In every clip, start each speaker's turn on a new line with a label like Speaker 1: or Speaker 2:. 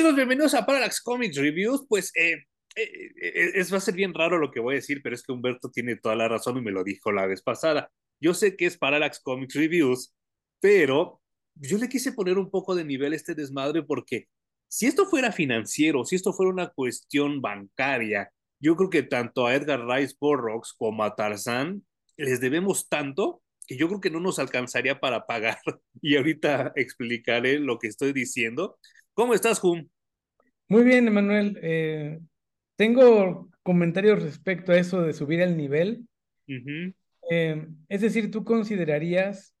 Speaker 1: Amigos, bienvenidos a Parallax Comics Reviews. Pues eh, eh, eh, es, va a ser bien raro lo que voy a decir, pero es que Humberto tiene toda la razón y me lo dijo la vez pasada. Yo sé que es Parallax Comics Reviews, pero yo le quise poner un poco de nivel a este desmadre porque si esto fuera financiero, si esto fuera una cuestión bancaria, yo creo que tanto a Edgar Rice Burroughs como a Tarzán les debemos tanto que yo creo que no nos alcanzaría para pagar. Y ahorita explicaré lo que estoy diciendo. ¿Cómo estás, Jum?
Speaker 2: Muy bien, Emanuel. Eh, tengo comentarios respecto a eso de subir el nivel. Eh, es decir, ¿tú considerarías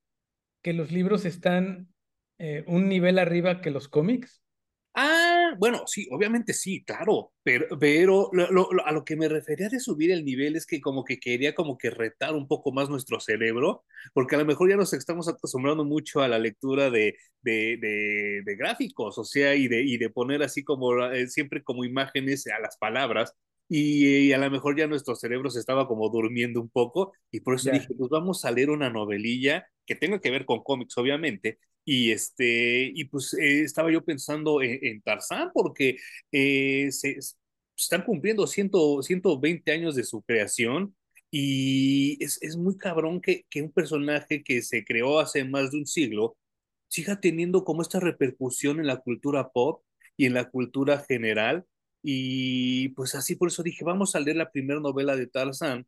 Speaker 2: que los libros están eh, un nivel arriba que los cómics?
Speaker 1: Bueno, sí, obviamente sí, claro, pero, pero lo- a lo que me refería de subir el nivel es que como que quería como que retar un poco más nuestro cerebro, porque a lo mejor ya nos estamos acostumbrando mucho a la lectura de, de, de, gráficos, o sea, y de, y de poner así como eh, siempre como imágenes a las palabras, y, y a lo mejor ya nuestro cerebro se estaba como durmiendo un poco, y por eso
Speaker 2: Ya.
Speaker 1: dije, pues vamos a leer una novelilla que tenga que ver con cómics, obviamente y, este, y pues eh, estaba yo pensando en, en Tarzán porque eh, se, están cumpliendo cien, 120 años de su creación y es, es muy cabrón que, que un personaje que se creó hace más de un siglo siga teniendo como esta repercusión en la cultura pop y en la cultura general. Y pues así por eso dije, vamos a leer la primera novela de Tarzán,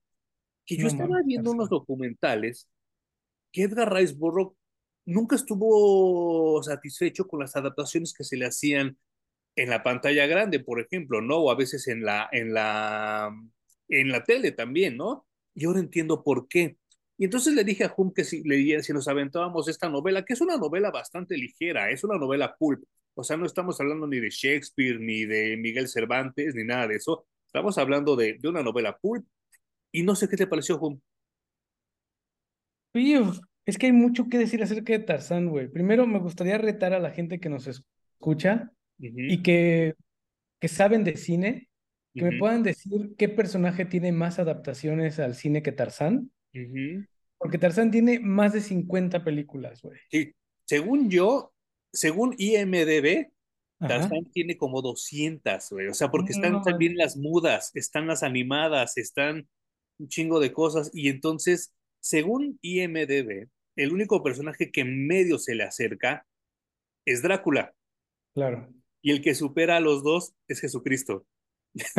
Speaker 1: que yo
Speaker 2: No
Speaker 1: estaba viendo unos documentales que Edgar Rice Burroughs nunca estuvo satisfecho con las adaptaciones que se le hacían en la pantalla grande, por ejemplo, ¿no? O a veces en la, en la, en la tele también, ¿no? Y ahora entiendo por qué. Y entonces le dije a Hum que si, le, si nos aventábamos esta novela, que es una novela bastante ligera, es una novela pulp. O sea, no estamos hablando ni de Shakespeare, ni de Miguel Cervantes, ni nada de eso. Estamos hablando de, de una novela pulp. Y no sé qué te pareció.
Speaker 2: Oye, es que hay mucho que decir acerca de Tarzán, güey. Primero, me gustaría retar a la gente que nos escucha
Speaker 1: Uh -huh,
Speaker 2: y que, que saben de cine, que
Speaker 1: uh
Speaker 2: me puedan decir qué personaje tiene más adaptaciones al cine que Tarzán.
Speaker 1: uh -huh.
Speaker 2: Porque Tarzán tiene más de 50 películas, güey.
Speaker 1: Sí, según yo, según IMDB. Tarzán tiene como 200, güey. O sea, porque están
Speaker 2: No,
Speaker 1: también las mudas, están las animadas, están un chingo de cosas. Y entonces, según IMDB, el único personaje que medio se le acerca es Drácula.
Speaker 2: claro.
Speaker 1: Y el que supera a los dos es Jesucristo.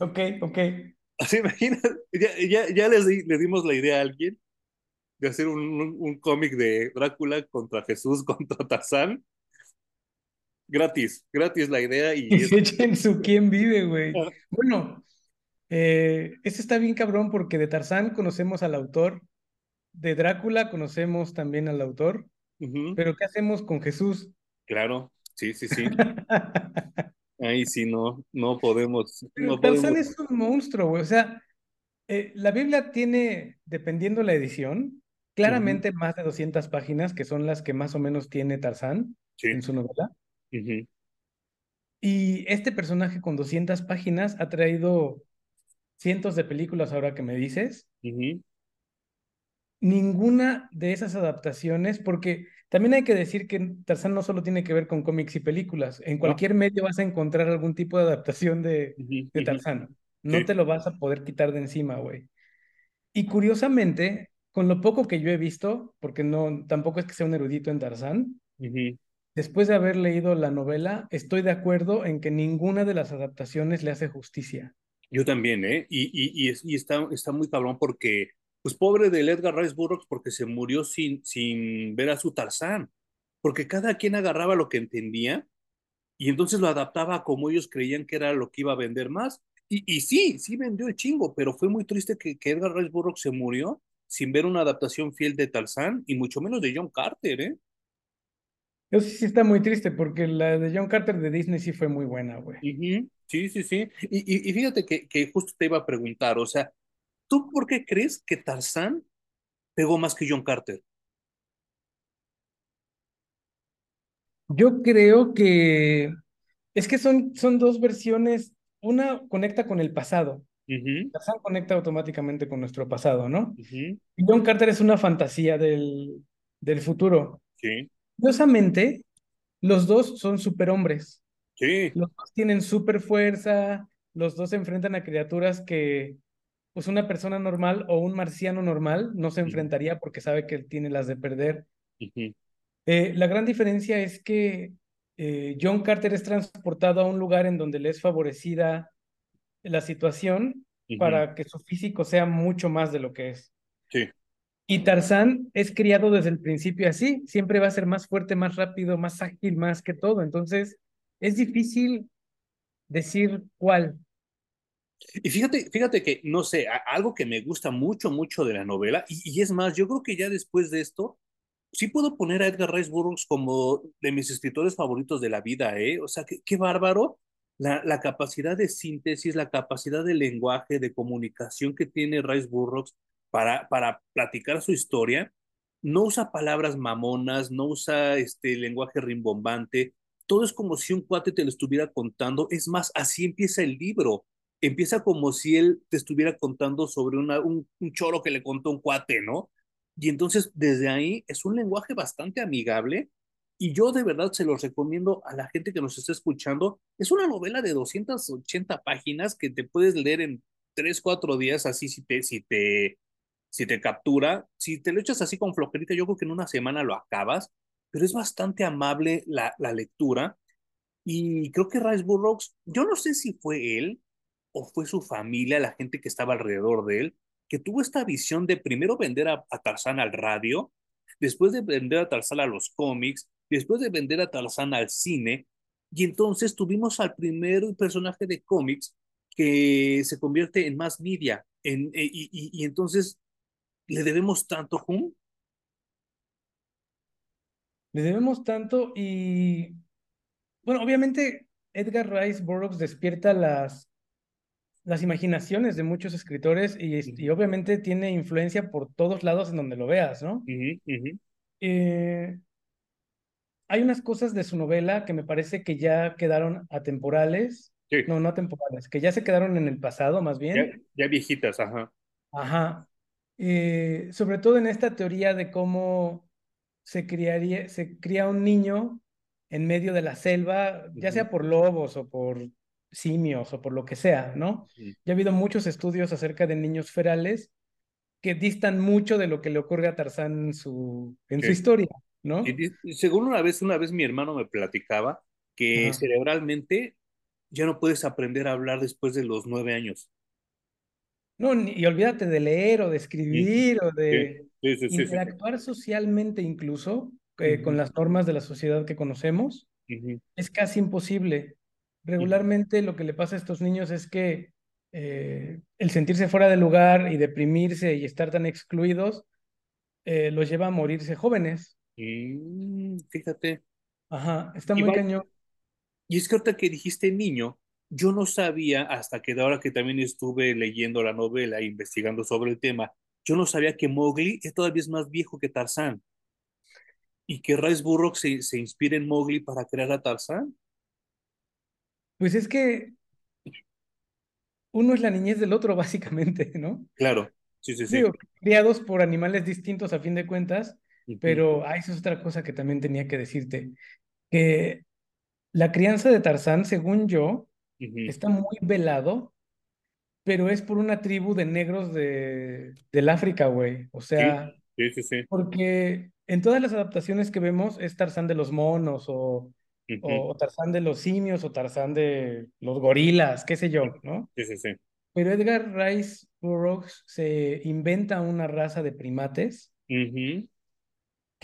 Speaker 2: ok, ok.
Speaker 1: Así imaginas, ya, ya, ya les, di- le dimos la idea a alguien de hacer un, un, un cómic de Drácula contra Jesús, contra Tarzán. Gratis, gratis la idea y
Speaker 2: se echen su quién vive, güey. Bueno, eh, este está bien cabrón porque de Tarzán conocemos al autor, de Drácula conocemos también al autor, pero ¿qué hacemos con Jesús?
Speaker 1: claro, sí, sí, sí. Ahí sí no, no podemos,
Speaker 2: Pero
Speaker 1: no
Speaker 2: Tarzán
Speaker 1: podemos.
Speaker 2: es un monstruo, güey. O sea, eh, la Biblia tiene, dependiendo la edición, Claramente más de 200 páginas, que son las que más o menos tiene Tarzán
Speaker 1: sí,
Speaker 2: en su novela. Y este personaje con 200 páginas ha traído cientos de películas ahora que me dices. Ninguna de esas adaptaciones, porque también hay que decir que Tarzán no solo tiene que ver con cómics y películas. En
Speaker 1: ¿no?
Speaker 2: cualquier medio vas a encontrar algún tipo de adaptación de, de Tarzán. No
Speaker 1: sí,
Speaker 2: te lo vas a poder quitar de encima, güey. Y curiosamente, con lo poco que yo he visto, porque no, tampoco es que sea un erudito en Tarzán, después de haber leído la novela, estoy de acuerdo en que ninguna de las adaptaciones le hace justicia.
Speaker 1: Yo también, ¿eh? Y, y, y, es- y está, está muy cabrón porque, pues pobre del Edgar Rice Burroughs porque se murió sin, sin ver a su Tarzán, porque cada quien agarraba lo que entendía y entonces lo adaptaba como ellos creían que era lo que iba a vender más. Y, y sí, sí vendió el chingo, pero fue muy triste que, que Edgar Rice Burroughs se murió sin ver una adaptación fiel de Tarzán y mucho menos de John Carter, ¿eh?
Speaker 2: Yo sí, sí está muy triste porque la de John Carter de Disney sí fue muy buena, güey.
Speaker 1: Sí, sí, sí. Y, y, y fíjate que, que justo te iba a preguntar, o sea, ¿tú por qué crees que Tarzán pegó más que John Carter?
Speaker 2: Yo creo que es que son, son dos versiones. Una conecta con el pasado.
Speaker 1: Ujú,
Speaker 2: Tarzán conecta automáticamente con nuestro pasado, ¿no? John Carter es una fantasía del, del futuro.
Speaker 1: Sí.
Speaker 2: Curiosamente, los dos son superhombres.
Speaker 1: Sí.
Speaker 2: Los dos tienen super fuerza, los dos se enfrentan a criaturas que pues una persona normal o un marciano normal no se enfrentaría porque sabe que tiene las de perder. Eh, la gran diferencia es que eh, John Carter es transportado a un lugar en donde le es favorecida la situación para que su físico sea mucho más de lo que es.
Speaker 1: Sí.
Speaker 2: Y Tarzán es criado desde el principio así, siempre va a ser más fuerte, más rápido, más ágil, más que todo. Entonces, es difícil decir cuál.
Speaker 1: Y fíjate, fíjate que, no sé, algo que me gusta mucho, mucho de la novela, y, es más, yo creo que ya después de esto, sí puedo poner a Edgar Rice Burroughs como de mis escritores favoritos de la vida, ¿eh? O sea, qué, qué bárbaro la, capacidad de síntesis, la capacidad de lenguaje, de comunicación que tiene Rice Burroughs para, para platicar su historia. No usa palabras mamonas, no usa este lenguaje rimbombante, todo es como si un cuate te lo estuviera contando. Es más, así empieza el libro. Empieza como si él te estuviera contando sobre un, un choro que le contó un cuate, ¿no? Y entonces desde ahí es un lenguaje bastante amigable y yo de verdad se los recomiendo a la gente que nos está escuchando. Es una novela de 280 páginas que te puedes leer en 3, 4 días así si te, si te, si te captura. Si te lo echas así con flojerita, yo creo que en una semana lo acabas pero es bastante amable la, la lectura. Y creo que Rice Burroughs, yo no sé si fue él o fue su familia, la gente que estaba alrededor de él, que tuvo esta visión de primero vender a, a Tarzán al radio, después de vender a Tarzán a los cómics, después de vender a Tarzán al cine, y entonces tuvimos al primer personaje de cómics que se convierte en más media, en, eh, y, y, y, entonces le debemos tanto, Hum,
Speaker 2: le debemos tanto y, bueno, obviamente Edgar Rice Burroughs despierta las, las imaginaciones de muchos escritores y, y obviamente tiene influencia por todos lados en donde lo veas, ¿no? Eh, hay unas cosas de su novela que me parece que ya quedaron atemporales. No, no atemporales, que ya se quedaron en el pasado, más bien.
Speaker 1: Ya, viejitas, ajá.
Speaker 2: Ajá. Eh, sobre todo en esta teoría de cómo se, criaría, se cría un niño en medio de la selva, ya sea por lobos o por simios o por lo que sea, ¿no? Ya ha habido muchos estudios acerca de niños ferales que distan mucho de lo que le ocurre a Tarzán en su, en su historia, ¿no?
Speaker 1: Y, según una vez, una vez mi hermano me platicaba que cerebralmente ya no puedes aprender a hablar después de los nueve años.
Speaker 2: No, y olvídate de leer o de escribir o de interactuar socialmente incluso eh, con las normas de la sociedad que conocemos. Es casi imposible. Regularmente lo que le pasa a estos niños es que eh, el sentirse fuera de lugar y deprimirse y estar tan excluidos eh, los lleva a morirse jóvenes.
Speaker 1: Mm, fíjate.
Speaker 2: Ajá, está muy cañón.
Speaker 1: Y es que ahorita que dijiste niño, yo no sabía, hasta que de ahora que también estuve leyendo la novela e investigando sobre el tema, yo no sabía que Mowgli es todavía es más viejo que Tarzán. Y que Rice Burroughs se, se inspira en Mowgli para crear a Tarzán.
Speaker 2: Pues es que uno es la niñez del otro, básicamente, ¿no?
Speaker 1: Claro, sí, sí, sí.
Speaker 2: criados por animales distintos a fin de cuentas, pero ah, eso es otra cosa que también tenía que decirte, que la crianza de Tarzán, según yo, Está muy velado, pero es por una tribu de negros de, del África, güey. O sea,
Speaker 1: sí, sí, sí,
Speaker 2: porque en todas las adaptaciones que vemos es Tarzán de los monos o, o Tarzán de los simios o Tarzán de los gorilas, qué sé yo, ¿no?
Speaker 1: Sí, sí, sí.
Speaker 2: Pero Edgar Rice Burroughs se inventa una raza de primates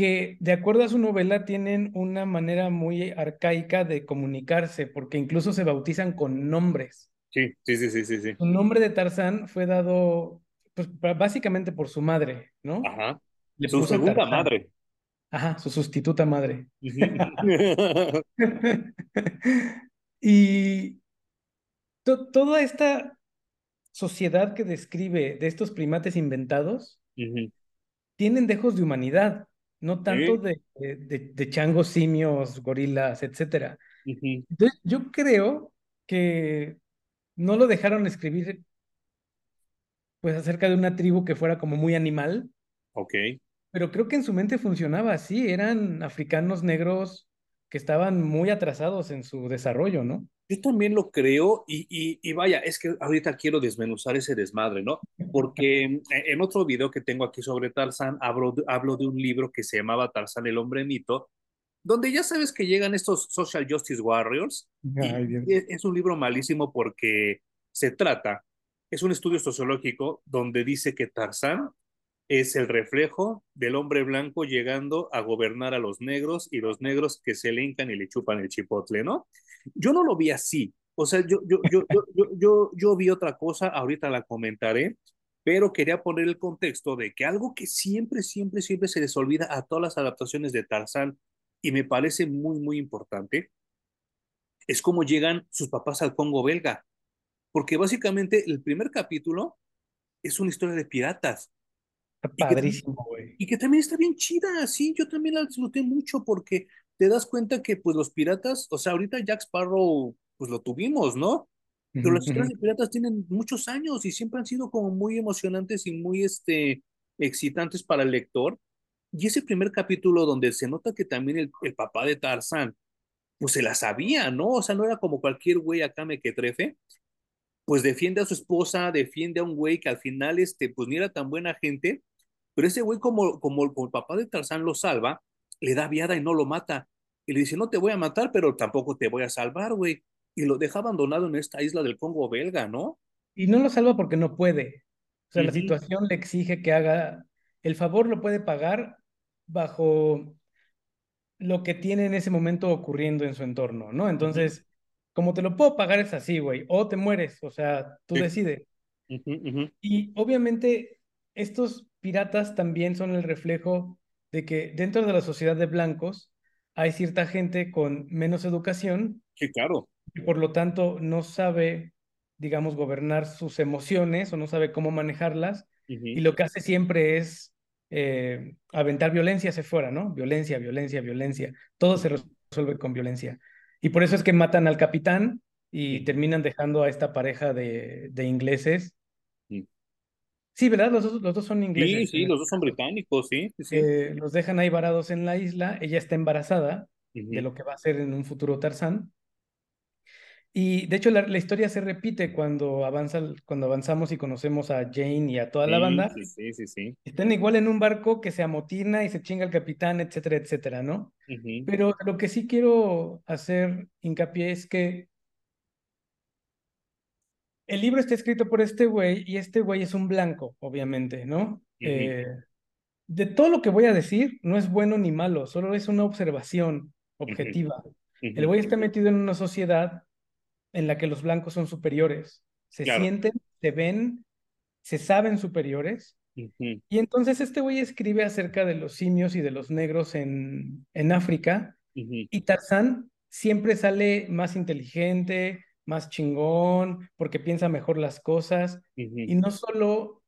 Speaker 2: que de acuerdo a su novela tienen una manera muy arcaica de comunicarse, porque incluso se bautizan con nombres.
Speaker 1: Sí, sí, sí, sí, sí. sí.
Speaker 2: Su nombre de Tarzán fue dado, pues, básicamente por su madre, ¿no?
Speaker 1: Ajá. su segunda madre.
Speaker 2: Ajá, su sustituta madre. y toda esta sociedad que describe de estos primates inventados tienen dejos de humanidad no tanto de, de, changos, simios, gorilas, etc. Entonces, yo creo que no lo dejaron escribir pues acerca de una tribu que fuera como muy animal.
Speaker 1: Ok.
Speaker 2: Pero creo que en su mente funcionaba así, eran africanos negros que estaban muy atrasados en su desarrollo, ¿no?
Speaker 1: Yo también lo creo y, y, y, vaya, es que ahorita quiero desmenuzar ese desmadre, ¿no? Porque en otro video que tengo aquí sobre Tarzán hablo, hablo de un libro que se llamaba Tarzán el hombre mito, donde ya sabes que llegan estos social justice warriors. Ay, y es un libro malísimo porque se trata, es un estudio sociológico donde dice que Tarzán es el reflejo del hombre blanco llegando a gobernar a los negros y los negros que se le hincan y le chupan el chipotle, ¿no? Yo no lo vi así. O sea, yo, yo, yo, yo, yo, yo, vi otra cosa, ahorita la comentaré, pero quería poner el contexto de que algo que siempre, siempre, siempre se les olvida a todas las adaptaciones de Tarzán y me parece muy, muy importante, es cómo llegan sus papás al Congo belga. Porque básicamente el primer capítulo es una historia de piratas
Speaker 2: padrísimo, güey.
Speaker 1: Y, que también está bien chida, sí, yo también la disfruté mucho porque te das cuenta que pues los piratas, o sea, ahorita Jack Sparrow, pues lo tuvimos, ¿no? Pero las historias de piratas tienen muchos años y siempre han sido como muy emocionantes y muy este, excitantes para el lector. Y ese primer capítulo donde se nota que también el, el papá de Tarzán, pues se la sabía, ¿no? O sea, no era como cualquier güey acá me que trefe, pues defiende a su esposa, defiende a un güey que al final, este, pues ni era tan buena gente, pero ese güey, como, como, el papá de Tarzán lo salva, le da viada y no lo mata. Y le dice, no te voy a matar, pero tampoco te voy a salvar, güey. Y lo deja abandonado en esta isla del Congo belga, ¿no?
Speaker 2: Y no lo salva porque no puede. O sea, la situación le exige que haga, el favor lo puede pagar bajo lo que tiene en ese momento ocurriendo en su entorno, ¿no? Entonces, como te lo puedo pagar es así, güey, o te mueres, o sea, tú decides. Y obviamente estos piratas también son el reflejo de que dentro de la sociedad de blancos hay cierta gente con menos educación.
Speaker 1: Sí, claro.
Speaker 2: Y por lo tanto no sabe, digamos, gobernar sus emociones o no sabe cómo manejarlas. Y lo que hace siempre es eh, aventar violencia hacia fuera, ¿no? Violencia, violencia, violencia. Todo se resuelve con violencia. Y por eso es que matan al capitán y terminan dejando a esta pareja de, de ingleses Sí, ¿verdad? Los dos, los dos son ingleses.
Speaker 1: Sí, sí, los dos son británicos, sí. sí,
Speaker 2: eh, los dejan ahí varados en la isla. Ella está embarazada de lo que va a ser en un futuro Tarzán. Y de hecho la, la, historia se repite cuando, avanza, cuando avanzamos y conocemos a Jane y a toda la banda.
Speaker 1: Sí, sí, sí, sí.
Speaker 2: Están igual en un barco que se amotina y se chinga el capitán, etcétera, etcétera, ¿no? Pero lo que sí quiero hacer hincapié es que el libro está escrito por este güey y este güey es un blanco, obviamente, ¿no? Eh, de todo lo que voy a decir, no es bueno ni malo, solo es una observación objetiva. El güey está metido en una sociedad en la que los blancos son superiores, se sienten, se ven, se saben superiores. Y entonces este güey escribe acerca de los simios y de los negros en, en África. Y Tarzán siempre sale más inteligente, más chingón, porque piensa mejor las cosas. Y no solo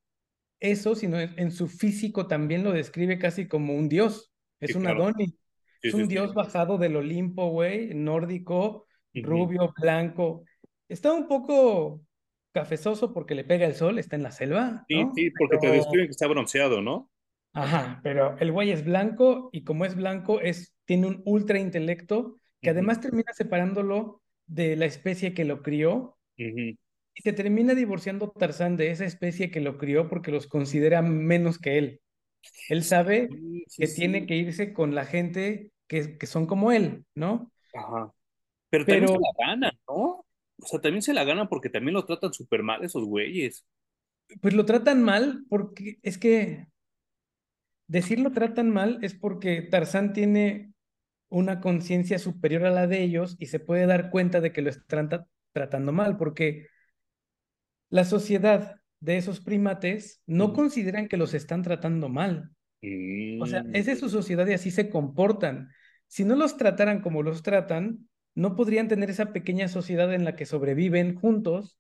Speaker 2: eso, sino en, su físico también lo describe casi como un dios. Es un Adonis. es un dios bajado del Olimpo, güey, nórdico, rubio, blanco. Está un poco cafezoso porque le pega el sol, está en la selva.
Speaker 1: Sí, sí, porque te describen que está bronceado, ¿no?
Speaker 2: Ajá, pero el güey es blanco y como es blanco, es, tiene un ultra intelecto que además termina separándolo de la especie que lo crió y se termina divorciando Tarzán de esa especie que lo crió porque los considera menos que él. Él sabe que tiene que irse con la gente que, que son como él, ¿no?
Speaker 1: Ajá. Pero, también se la ganan, ¿no? O sea, también se la ganan porque también lo tratan súper mal esos güeyes.
Speaker 2: Pues lo tratan mal porque es que decirlo tratan mal es porque Tarzán tiene una conciencia superior a la de ellos y se puede dar cuenta de que lo están tratando mal, porque la sociedad de esos primates no consideran que los están tratando mal. O sea, esa es su sociedad y así se comportan. Si no los trataran como los tratan, no podrían tener esa pequeña sociedad en la que sobreviven juntos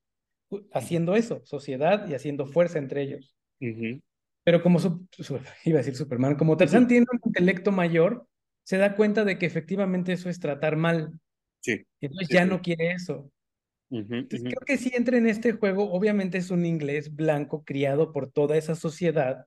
Speaker 2: haciendo eso, sociedad y haciendo fuerza entre ellos. Pero como iba a decir Superman, como Tarzán tiene un intelecto mayor, se da cuenta de que efectivamente eso es tratar mal.
Speaker 1: Sí.
Speaker 2: Entonces ya no quiere eso. Entonces creo que si entra en este juego, obviamente es un inglés blanco criado por toda esa sociedad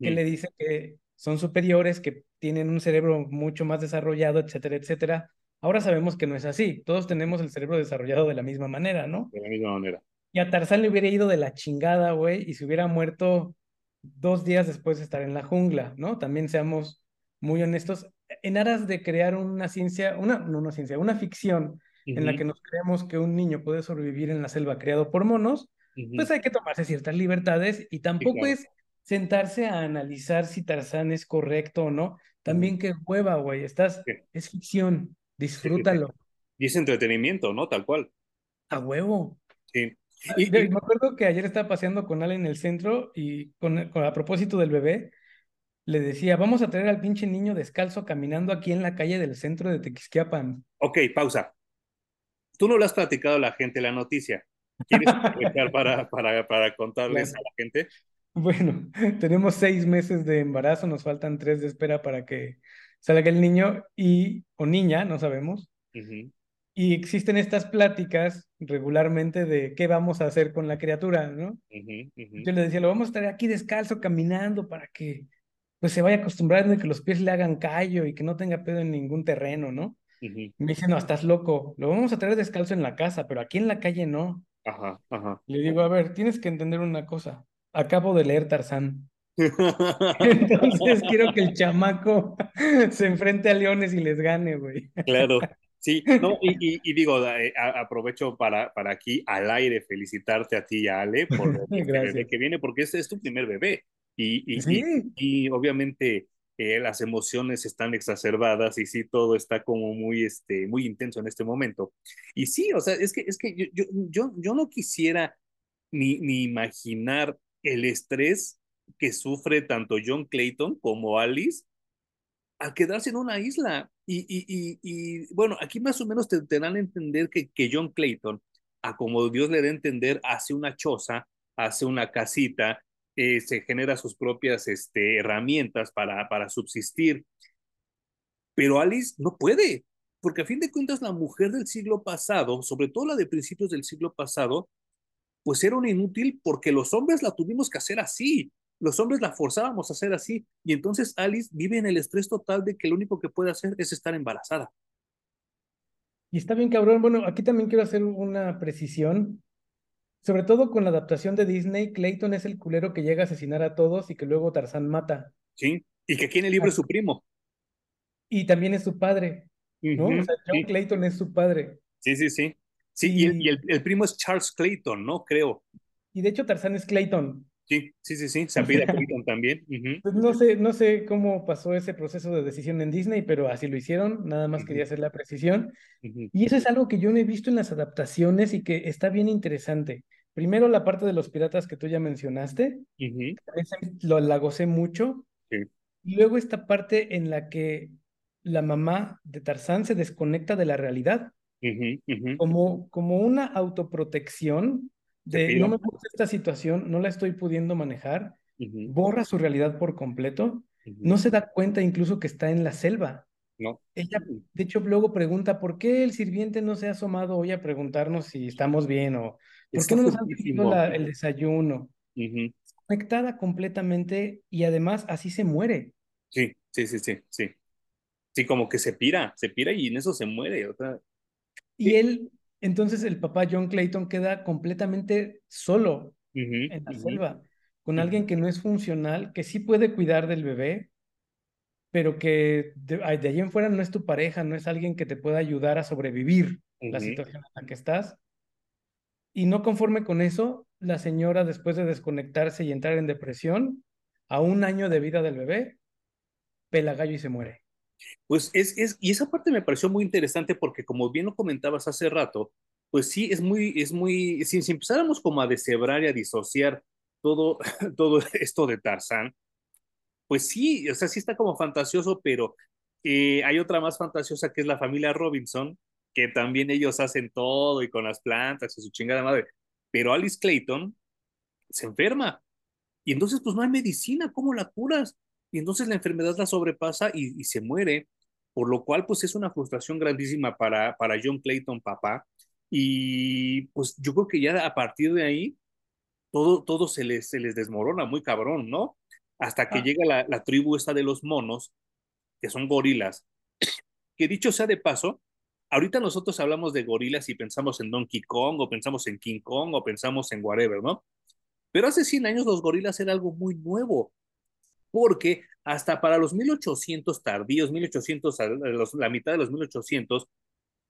Speaker 2: que le dice que son superiores, que tienen un cerebro mucho más desarrollado, etcétera, etcétera. Ahora sabemos que no es así. Todos tenemos el cerebro desarrollado de la misma manera, ¿no?
Speaker 1: De la misma manera.
Speaker 2: Y a Tarzán le hubiera ido de la chingada, güey, y se hubiera muerto dos días después de estar en la jungla, ¿no? También seamos muy honestos, en aras de crear una ciencia, una, no una ciencia, una ficción en la que nos creemos que un niño puede sobrevivir en la selva creado por monos, pues hay que tomarse ciertas libertades y tampoco es sentarse a analizar si Tarzán es correcto o no. También qué hueva, güey, estás, es ficción, disfrútalo.
Speaker 1: Y es entretenimiento, ¿no? Tal cual.
Speaker 2: A huevo.
Speaker 1: Sí.
Speaker 2: Ah, y, Me acuerdo que ayer estaba paseando con Ale en el centro y con, a propósito del bebé, le decía, vamos a traer al pinche niño descalzo caminando aquí en la calle del centro de Tequisquiapan.
Speaker 1: Ok, pausa. Tú no le has platicado a la gente la noticia. ¿Quieres aprovechar para, para, para contarles a la gente?
Speaker 2: Bueno, tenemos seis meses de embarazo, nos faltan tres de espera para que salga el niño y o niña, no sabemos. Y existen estas pláticas regularmente de qué vamos a hacer con la criatura, ¿no? Yo le decía, lo vamos a estar aquí descalzo caminando para que pues se vaya acostumbrando y que los pies le hagan callo y que no tenga pedo en ningún terreno, ¿no? Me dice, no, estás loco, lo vamos a traer descalzo en la casa, pero aquí en la calle no.
Speaker 1: Ajá, ajá.
Speaker 2: Le digo, a ver, tienes que entender una cosa. Acabo de leer Tarzán. Entonces quiero que el chamaco se enfrente a leones y les gane, güey.
Speaker 1: Claro. Sí, no, y, y, digo, eh, aprovecho para, para aquí al aire felicitarte a ti y a Ale por el bebé que viene, porque este es tu primer bebé. Y, y, y obviamente eh, las emociones están exacerbadas y sí, todo está como muy, este, muy intenso en este momento. Y sí, o sea, es que, es que yo, yo, yo, yo no quisiera ni, ni imaginar el estrés que sufre tanto John Clayton como Alice al quedarse en una isla. Y, y, y, bueno, aquí más o menos te, te, dan a entender que, que John Clayton, a como Dios le da a entender, hace una choza, hace una casita, eh, se genera sus propias este, herramientas para, subsistir. Pero Alice no puede, porque a fin de cuentas la mujer del siglo pasado, sobre todo la de principios del siglo pasado, pues era una inútil porque los hombres la tuvimos que hacer así, los hombres la forzábamos a hacer así, y entonces Alice vive en el estrés total de que lo único que puede hacer es estar embarazada.
Speaker 2: Y está bien, cabrón. Bueno, aquí también quiero hacer una precisión. Sobre todo con la adaptación de Disney, Clayton es el culero que llega a asesinar a todos y que luego Tarzán mata.
Speaker 1: Sí, y que aquí en el libro es su primo.
Speaker 2: Y también es su padre, ¿no? o sea, John Clayton es su padre.
Speaker 1: Sí, sí, sí. Sí, y, el, el, primo es Charles Clayton, ¿no? Creo.
Speaker 2: Y de hecho Tarzán es Clayton.
Speaker 1: Sí, sí, sí, sí, se apida Clayton también.
Speaker 2: Pues no sé, no sé cómo pasó ese proceso de decisión en Disney, pero así lo hicieron, nada más quería hacer la precisión. Y eso es algo que yo no he visto en las adaptaciones y que está bien interesante. Primero la parte de los piratas que tú ya mencionaste, lo, la gocé mucho. Y luego esta parte en la que la mamá de Tarzán se desconecta de la realidad. Como, como una autoprotección de no me gusta esta situación, no la estoy pudiendo manejar, borra su realidad por completo, no se da cuenta incluso que está en la selva.
Speaker 1: No.
Speaker 2: Ella, de hecho, luego pregunta, ¿por qué el sirviente no se ha asomado hoy a preguntarnos si estamos bien o por qué no nos han pedido el desayuno? Conectada completamente y además así se muere.
Speaker 1: Sí, sí, sí, sí, sí. Sí, como que se pira, se pira y en eso se muere. O sea,
Speaker 2: y él, entonces el papá John Clayton queda completamente solo en la selva, con alguien que no es funcional, que sí puede cuidar del bebé, pero que de, de, allí en fuera no es tu pareja, no es alguien que te pueda ayudar a sobrevivir la situación en la que estás. Y no conforme con eso, la señora, después de desconectarse y entrar en depresión, a un año de vida del bebé, pela gallo y se muere.
Speaker 1: Pues es, es, y esa parte me pareció muy interesante porque como bien lo comentabas hace rato, pues sí, es muy, es muy, si, empezáramos como a deshebrar y a disociar todo, todo esto de Tarzán, pues sí, o sea, sí está como fantasioso, pero eh, hay otra más fantasiosa que es la familia Robinson, que también ellos hacen todo y con las plantas y su chingada madre, pero Alice Clayton se enferma y entonces pues no hay medicina, ¿cómo la curas? y entonces la enfermedad la sobrepasa y, y, se muere, por lo cual pues es una frustración grandísima para, para John Clayton, papá, y pues yo creo que ya a partir de ahí todo, todo se, les, se les desmorona muy cabrón, ¿no? Hasta que ah. llega la, la tribu esta de los monos, que son gorilas, que dicho sea de paso, ahorita nosotros hablamos de gorilas y pensamos en Donkey Kong o pensamos en King Kong o pensamos en whatever, ¿no? Pero hace 100 años los gorilas era algo muy nuevo, porque hasta para los 1800 tardíos, 1800, la mitad de los 1800,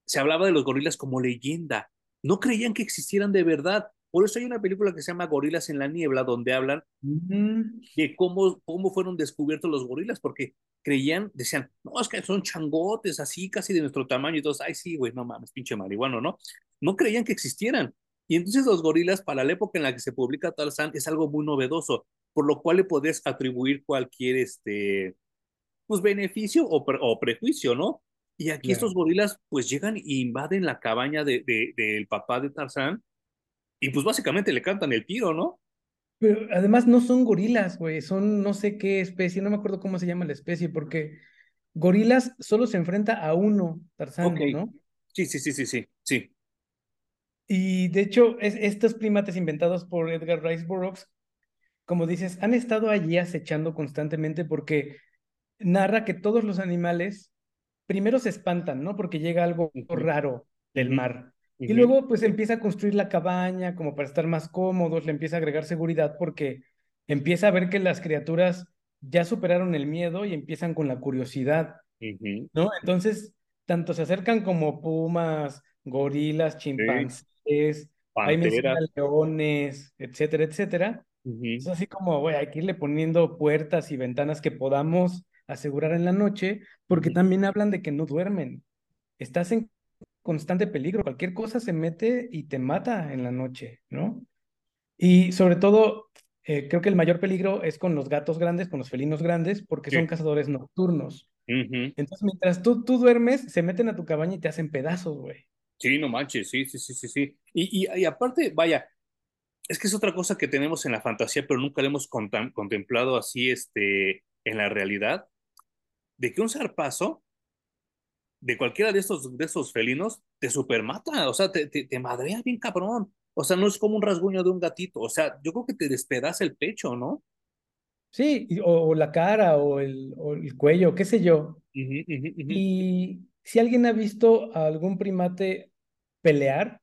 Speaker 1: se hablaba de los gorilas como leyenda. No creían que existieran de verdad. Por eso hay una película que se llama Gorilas en la Niebla, donde hablan de cómo, cómo fueron descubiertos los gorilas, porque creían, decían, no, es que son changotes así, casi de nuestro tamaño, y todos, ay, sí, güey, no mames, pinche marihuano, ¿no? No creían que existieran. Y entonces los gorilas, para la época en la que se publica Tarzán, es algo muy novedoso, por lo cual le podés atribuir cualquier, este, pues, beneficio o, pre o prejuicio, ¿no? Y aquí estos gorilas, pues, llegan e invaden la cabaña del de, de, papá de Tarzán, y pues básicamente le cantan el tiro, ¿no?
Speaker 2: Pero además no son gorilas, güey, son no sé qué especie, no me acuerdo cómo se llama la especie, porque gorilas solo se enfrenta a uno, Tarzán, ¿no?
Speaker 1: Sí, sí, sí, sí, sí, sí.
Speaker 2: Y de hecho, es, estos primates inventados por Edgar Rice Burroughs, como dices, han estado allí acechando constantemente porque narra que todos los animales primero se espantan, ¿no? Porque llega algo raro del mar. Y luego pues empieza a construir la cabaña como para estar más cómodos, le empieza a agregar seguridad porque empieza a ver que las criaturas ya superaron el miedo y empiezan con la curiosidad, ¿no? Entonces, tanto se acercan como pumas, gorilas, chimpancés, hay leones, etcétera, etcétera. Es así como, güey, hay que irle poniendo puertas y ventanas que podamos asegurar en la noche, porque también hablan de que no duermen. Estás en constante peligro, cualquier cosa se mete y te mata en la noche, ¿no? Y sobre todo, eh, creo que el mayor peligro es con los gatos grandes, con los felinos grandes, porque son cazadores nocturnos. Entonces, mientras tú, tú duermes, se meten a tu cabaña y te hacen pedazos, güey.
Speaker 1: Sí, no manches, sí, sí, sí, sí, sí. Y, y, y, aparte, vaya, es que es otra cosa que tenemos en la fantasía, pero nunca la hemos contemplado así este, en la realidad, de que un zarpazo de cualquiera de estos, de esos felinos te supermata, o sea, te, te, te, madrea bien cabrón. O sea, no es como un rasguño de un gatito, o sea, yo creo que te despedaza el pecho, ¿no?
Speaker 2: Sí, o, la cara o el, o el, cuello, qué sé yo. Y si alguien ha visto a algún primate pelear,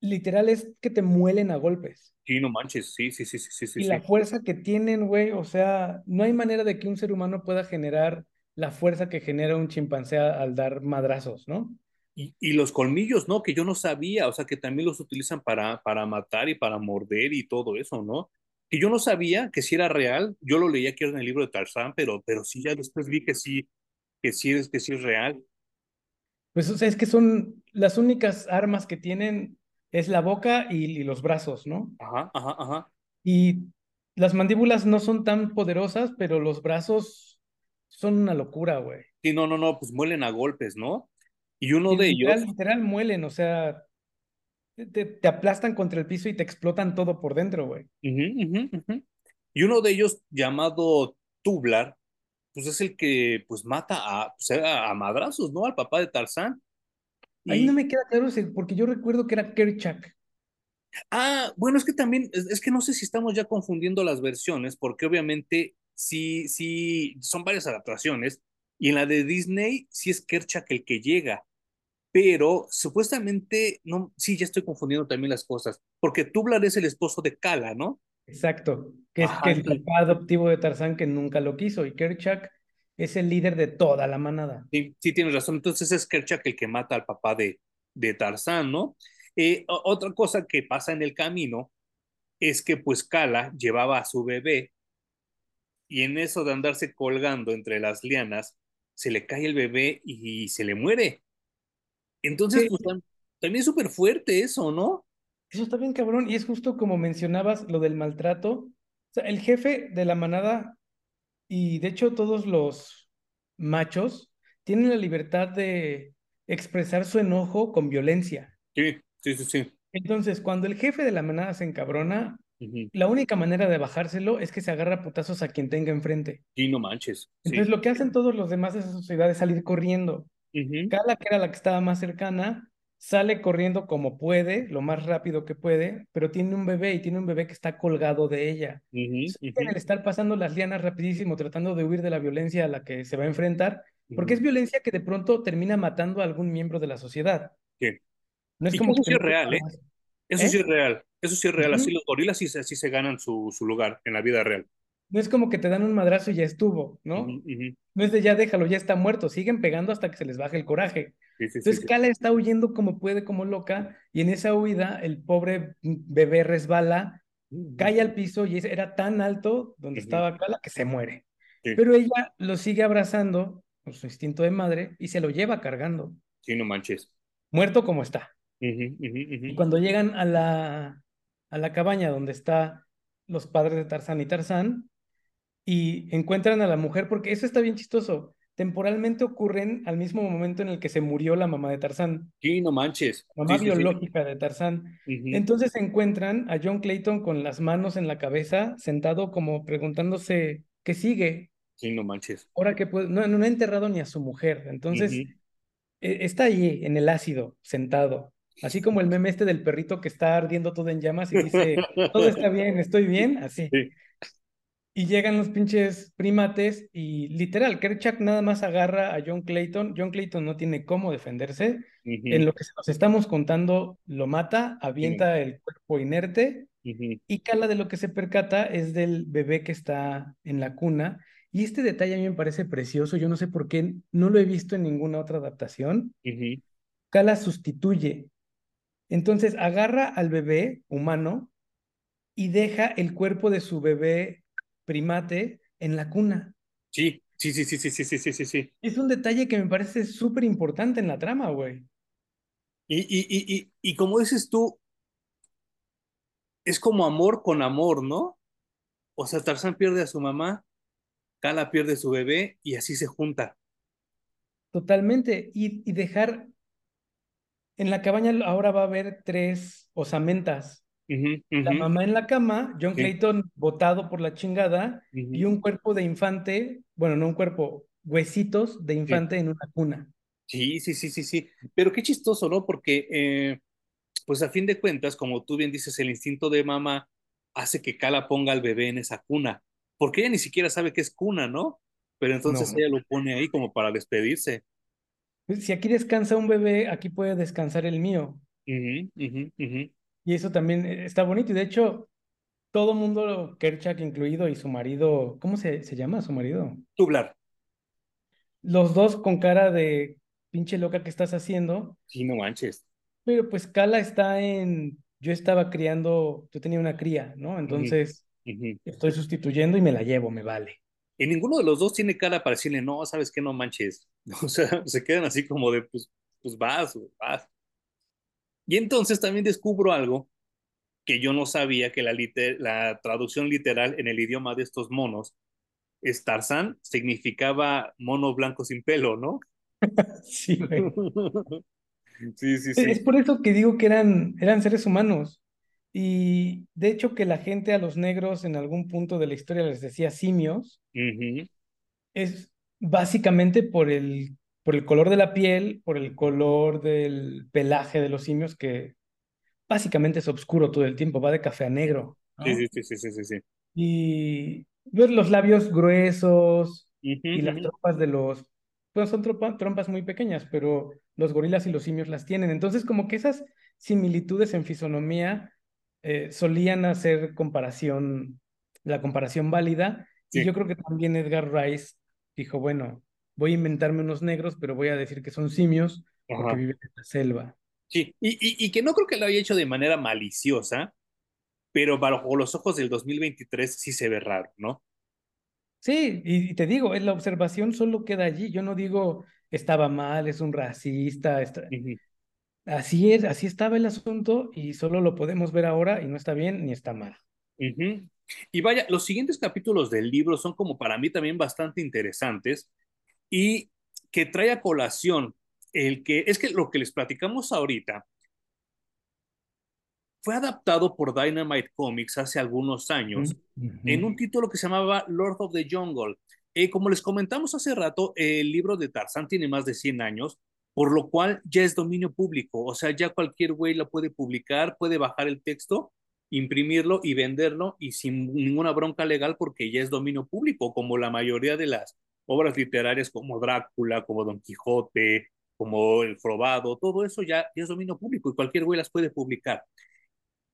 Speaker 2: literal es que te muelen a golpes.
Speaker 1: Sí, no manches, sí, sí, sí, sí, sí.
Speaker 2: Y la fuerza que tienen, güey, o sea, no hay manera de que un ser humano pueda generar la fuerza que genera un chimpancé al dar madrazos, ¿no?
Speaker 1: Y, y, los colmillos, ¿no? Que yo no sabía, o sea, que también los utilizan para, para matar y para morder y todo eso, ¿no? Que yo no sabía que si era real, yo lo leía aquí en el libro de Tarzán, pero, pero sí, ya después vi que sí, que sí es, que sí es real.
Speaker 2: Pues, o sea, es que son las únicas armas que tienen es la boca y, y los brazos, ¿no?
Speaker 1: Ajá, ajá, ajá.
Speaker 2: Y las mandíbulas no son tan poderosas, pero los brazos son una locura, güey.
Speaker 1: Sí, no, no, no, pues muelen a golpes, ¿no? Y uno de
Speaker 2: literal,
Speaker 1: ellos.
Speaker 2: Literal muelen, o sea, te, te, aplastan contra el piso y te explotan todo por dentro, güey.
Speaker 1: Uh -huh, uh -huh. Y uno de ellos, llamado Tublar, pues es el que pues mata a, pues, a, a madrazos, ¿no? Al papá de Tarzán.
Speaker 2: Y... Ahí no me queda claro, porque yo recuerdo que era Kerchak.
Speaker 1: Ah, bueno, es que también, es, es que no sé si estamos ya confundiendo las versiones, porque obviamente sí, sí, son varias adaptaciones. Y en la de Disney, sí es Kerchak el que llega. Pero supuestamente, no, sí, ya estoy confundiendo también las cosas. Porque Tublar es el esposo de Kala, ¿no?
Speaker 2: Exacto. Que es que el papá adoptivo de Tarzán que nunca lo quiso. Y Kerchak es el líder de toda la manada.
Speaker 1: Sí, sí tienes razón. Entonces es Kerchak el que mata al papá de, de Tarzán, ¿no? Eh, otra cosa que pasa en el camino es que pues Kala llevaba a su bebé y en eso de andarse colgando entre las lianas, se le cae el bebé y se le muere. Entonces, sí. pues, también es súper fuerte eso, ¿no?
Speaker 2: Eso está bien cabrón, y es justo como mencionabas lo del maltrato. O sea, el jefe de la manada, y de hecho todos los machos, tienen la libertad de expresar su enojo con violencia.
Speaker 1: Sí, sí, sí, sí.
Speaker 2: Entonces, cuando el jefe de la manada se encabrona, la única manera de bajárselo es que se agarra putazos a quien tenga enfrente.
Speaker 1: Sí, no manches.
Speaker 2: Entonces
Speaker 1: sí.
Speaker 2: lo que hacen todos los demás de esa sociedad es salir corriendo. Uh -huh. Que era la que estaba más cercana, sale corriendo como puede, lo más rápido que puede, pero tiene un bebé y tiene un bebé que está colgado de ella. Uh -huh, uh -huh. El estar pasando las lianas rapidísimo, tratando de huir de la violencia a la que se va a enfrentar, porque es violencia que de pronto termina matando a algún miembro de la sociedad.
Speaker 1: Sí.
Speaker 2: No es
Speaker 1: Y
Speaker 2: como
Speaker 1: eso
Speaker 2: que
Speaker 1: sí es real, ¿eh? Eso
Speaker 2: ¿Eh?
Speaker 1: sí es real. Eso sí es real. Así los gorilas sí, se- sí se ganan su, su lugar en la vida real.
Speaker 2: No es como que te dan un madrazo y ya estuvo, ¿no? No es de ya déjalo, ya está muerto. Siguen pegando hasta que se les baje el coraje.
Speaker 1: Sí, sí, sí,
Speaker 2: Entonces
Speaker 1: sí.
Speaker 2: Kala está huyendo como puede, como loca, y en esa huida el pobre bebé resbala, cae al piso y era tan alto donde estaba Kala que se muere. Pero ella lo sigue abrazando con su instinto de madre y se lo lleva cargando,
Speaker 1: Sí, no manches.
Speaker 2: muerto como está. Y cuando llegan a la, a la cabaña donde están los padres de Tarzán y Tarzán y encuentran a la mujer, porque eso está bien chistoso, temporalmente ocurren al mismo momento en el que se murió la mamá de Tarzán,
Speaker 1: Sí, no manches.
Speaker 2: mamá
Speaker 1: Sí, sí, sí.
Speaker 2: biológica de Tarzán. Entonces encuentran a John Clayton con las manos en la cabeza, sentado como preguntándose qué sigue.
Speaker 1: Sí, no manches.
Speaker 2: Ahora que pues, no, no ha enterrado ni a su mujer. Entonces eh, está ahí en el ácido, sentado. Así como el meme este del perrito que está ardiendo todo en llamas y dice, todo está bien, estoy bien, así.
Speaker 1: Sí.
Speaker 2: Y llegan los pinches primates y literal, Kerchak nada más agarra a John Clayton. John Clayton no tiene cómo defenderse. En lo que nos estamos contando, lo mata, avienta el cuerpo inerte y Kala de lo que se percata es del bebé que está en la cuna. Y este detalle a mí me parece precioso. Yo no sé por qué no lo he visto en ninguna otra adaptación. Kala sustituye. Entonces agarra al bebé humano y deja el cuerpo de su bebé primate en la cuna.
Speaker 1: Sí, sí, sí, sí, sí, sí, sí, sí, sí, sí.
Speaker 2: Es un detalle que me parece súper importante en la trama, güey.
Speaker 1: Y, y, y, y, y como dices tú, es como amor con amor, ¿no? O sea, Tarzán pierde a su mamá, Kala pierde a su bebé y así se junta.
Speaker 2: Totalmente. Y, y dejar en la cabaña ahora va a haber tres osamentas. La mamá en la cama, John
Speaker 1: Sí.
Speaker 2: Clayton botado por la chingada y un cuerpo de infante, bueno, no un cuerpo, huesitos de infante en una cuna.
Speaker 1: Sí, sí, sí, sí, sí. Pero qué chistoso, ¿no? Porque, eh, pues a fin de cuentas, como tú bien dices, el instinto de mamá hace que Kala ponga al bebé en esa cuna, porque ella ni siquiera sabe qué es cuna, ¿no? Pero entonces
Speaker 2: No.
Speaker 1: ella lo pone ahí como para despedirse.
Speaker 2: Si aquí descansa un bebé, aquí puede descansar el mío. Y eso también eh, está bonito. Y de hecho, todo mundo, Kerchak incluido, y su marido, ¿cómo se, se llama su marido?
Speaker 1: Tublar.
Speaker 2: Los dos con cara de pinche loca que estás haciendo,
Speaker 1: Sí, no manches.
Speaker 2: pero pues Kala está en, yo estaba criando, yo tenía una cría, ¿no? Entonces estoy sustituyendo y me la llevo, me vale.
Speaker 1: Y ninguno de los dos tiene cara para decirle, no, sabes qué, no manches. O sea, se quedan así como de, pues, pues vas, vas. Y entonces también descubro algo que yo no sabía que la, liter- la traducción literal en el idioma de estos monos, es Tarzán, significaba mono blanco sin pelo, ¿no?
Speaker 2: Sí, güey.
Speaker 1: Sí, sí,
Speaker 2: Es es
Speaker 1: sí.
Speaker 2: por eso que digo que eran, eran seres humanos. Y de hecho que la gente a los negros en algún punto de la historia les decía simios,
Speaker 1: Ujú.
Speaker 2: es básicamente por el, por el color de la piel, por el color del pelaje de los simios, que básicamente es oscuro todo el tiempo, va de café a negro,
Speaker 1: Sí,
Speaker 2: ¿no?
Speaker 1: sí, sí, sí, sí, sí, sí.
Speaker 2: Y ver los labios gruesos
Speaker 1: Ujú,
Speaker 2: y las
Speaker 1: ujú.
Speaker 2: trompas de los, pues son tropa- trompas muy pequeñas, pero los gorilas y los simios las tienen. Entonces, como que esas similitudes en fisonomía eh, solían hacer comparación, la comparación válida. Y yo creo que también Edgar Rice dijo, bueno, voy a inventarme unos negros, pero voy a decir que son simios porque
Speaker 1: Ajá.
Speaker 2: viven en la selva.
Speaker 1: Sí, y, y, y que no creo que lo haya hecho de manera maliciosa, pero bajo los ojos del 2023 sí se ve raro, ¿no?
Speaker 2: Sí, y, y te digo, en la observación solo queda allí. Yo no digo estaba mal, es un racista, está-. Así es, así estaba el asunto y solo lo podemos ver ahora y no está bien ni está mal.
Speaker 1: Y vaya, los siguientes capítulos del libro son como para mí también bastante interesantes y que trae a colación el que es que lo que les platicamos ahorita fue adaptado por Dynamite Comics hace algunos años en un título que se llamaba Lord of the Jungle. Eh, como les comentamos hace rato, el libro de Tarzán tiene más de 100 años, por lo cual ya es dominio público, o sea, ya cualquier güey la puede publicar, puede bajar el texto, imprimirlo y venderlo y sin ninguna bronca legal porque ya es dominio público, como la mayoría de las obras literarias como Drácula, como Don Quijote, como El Frobado, todo eso ya, ya es dominio público y cualquier güey las puede publicar.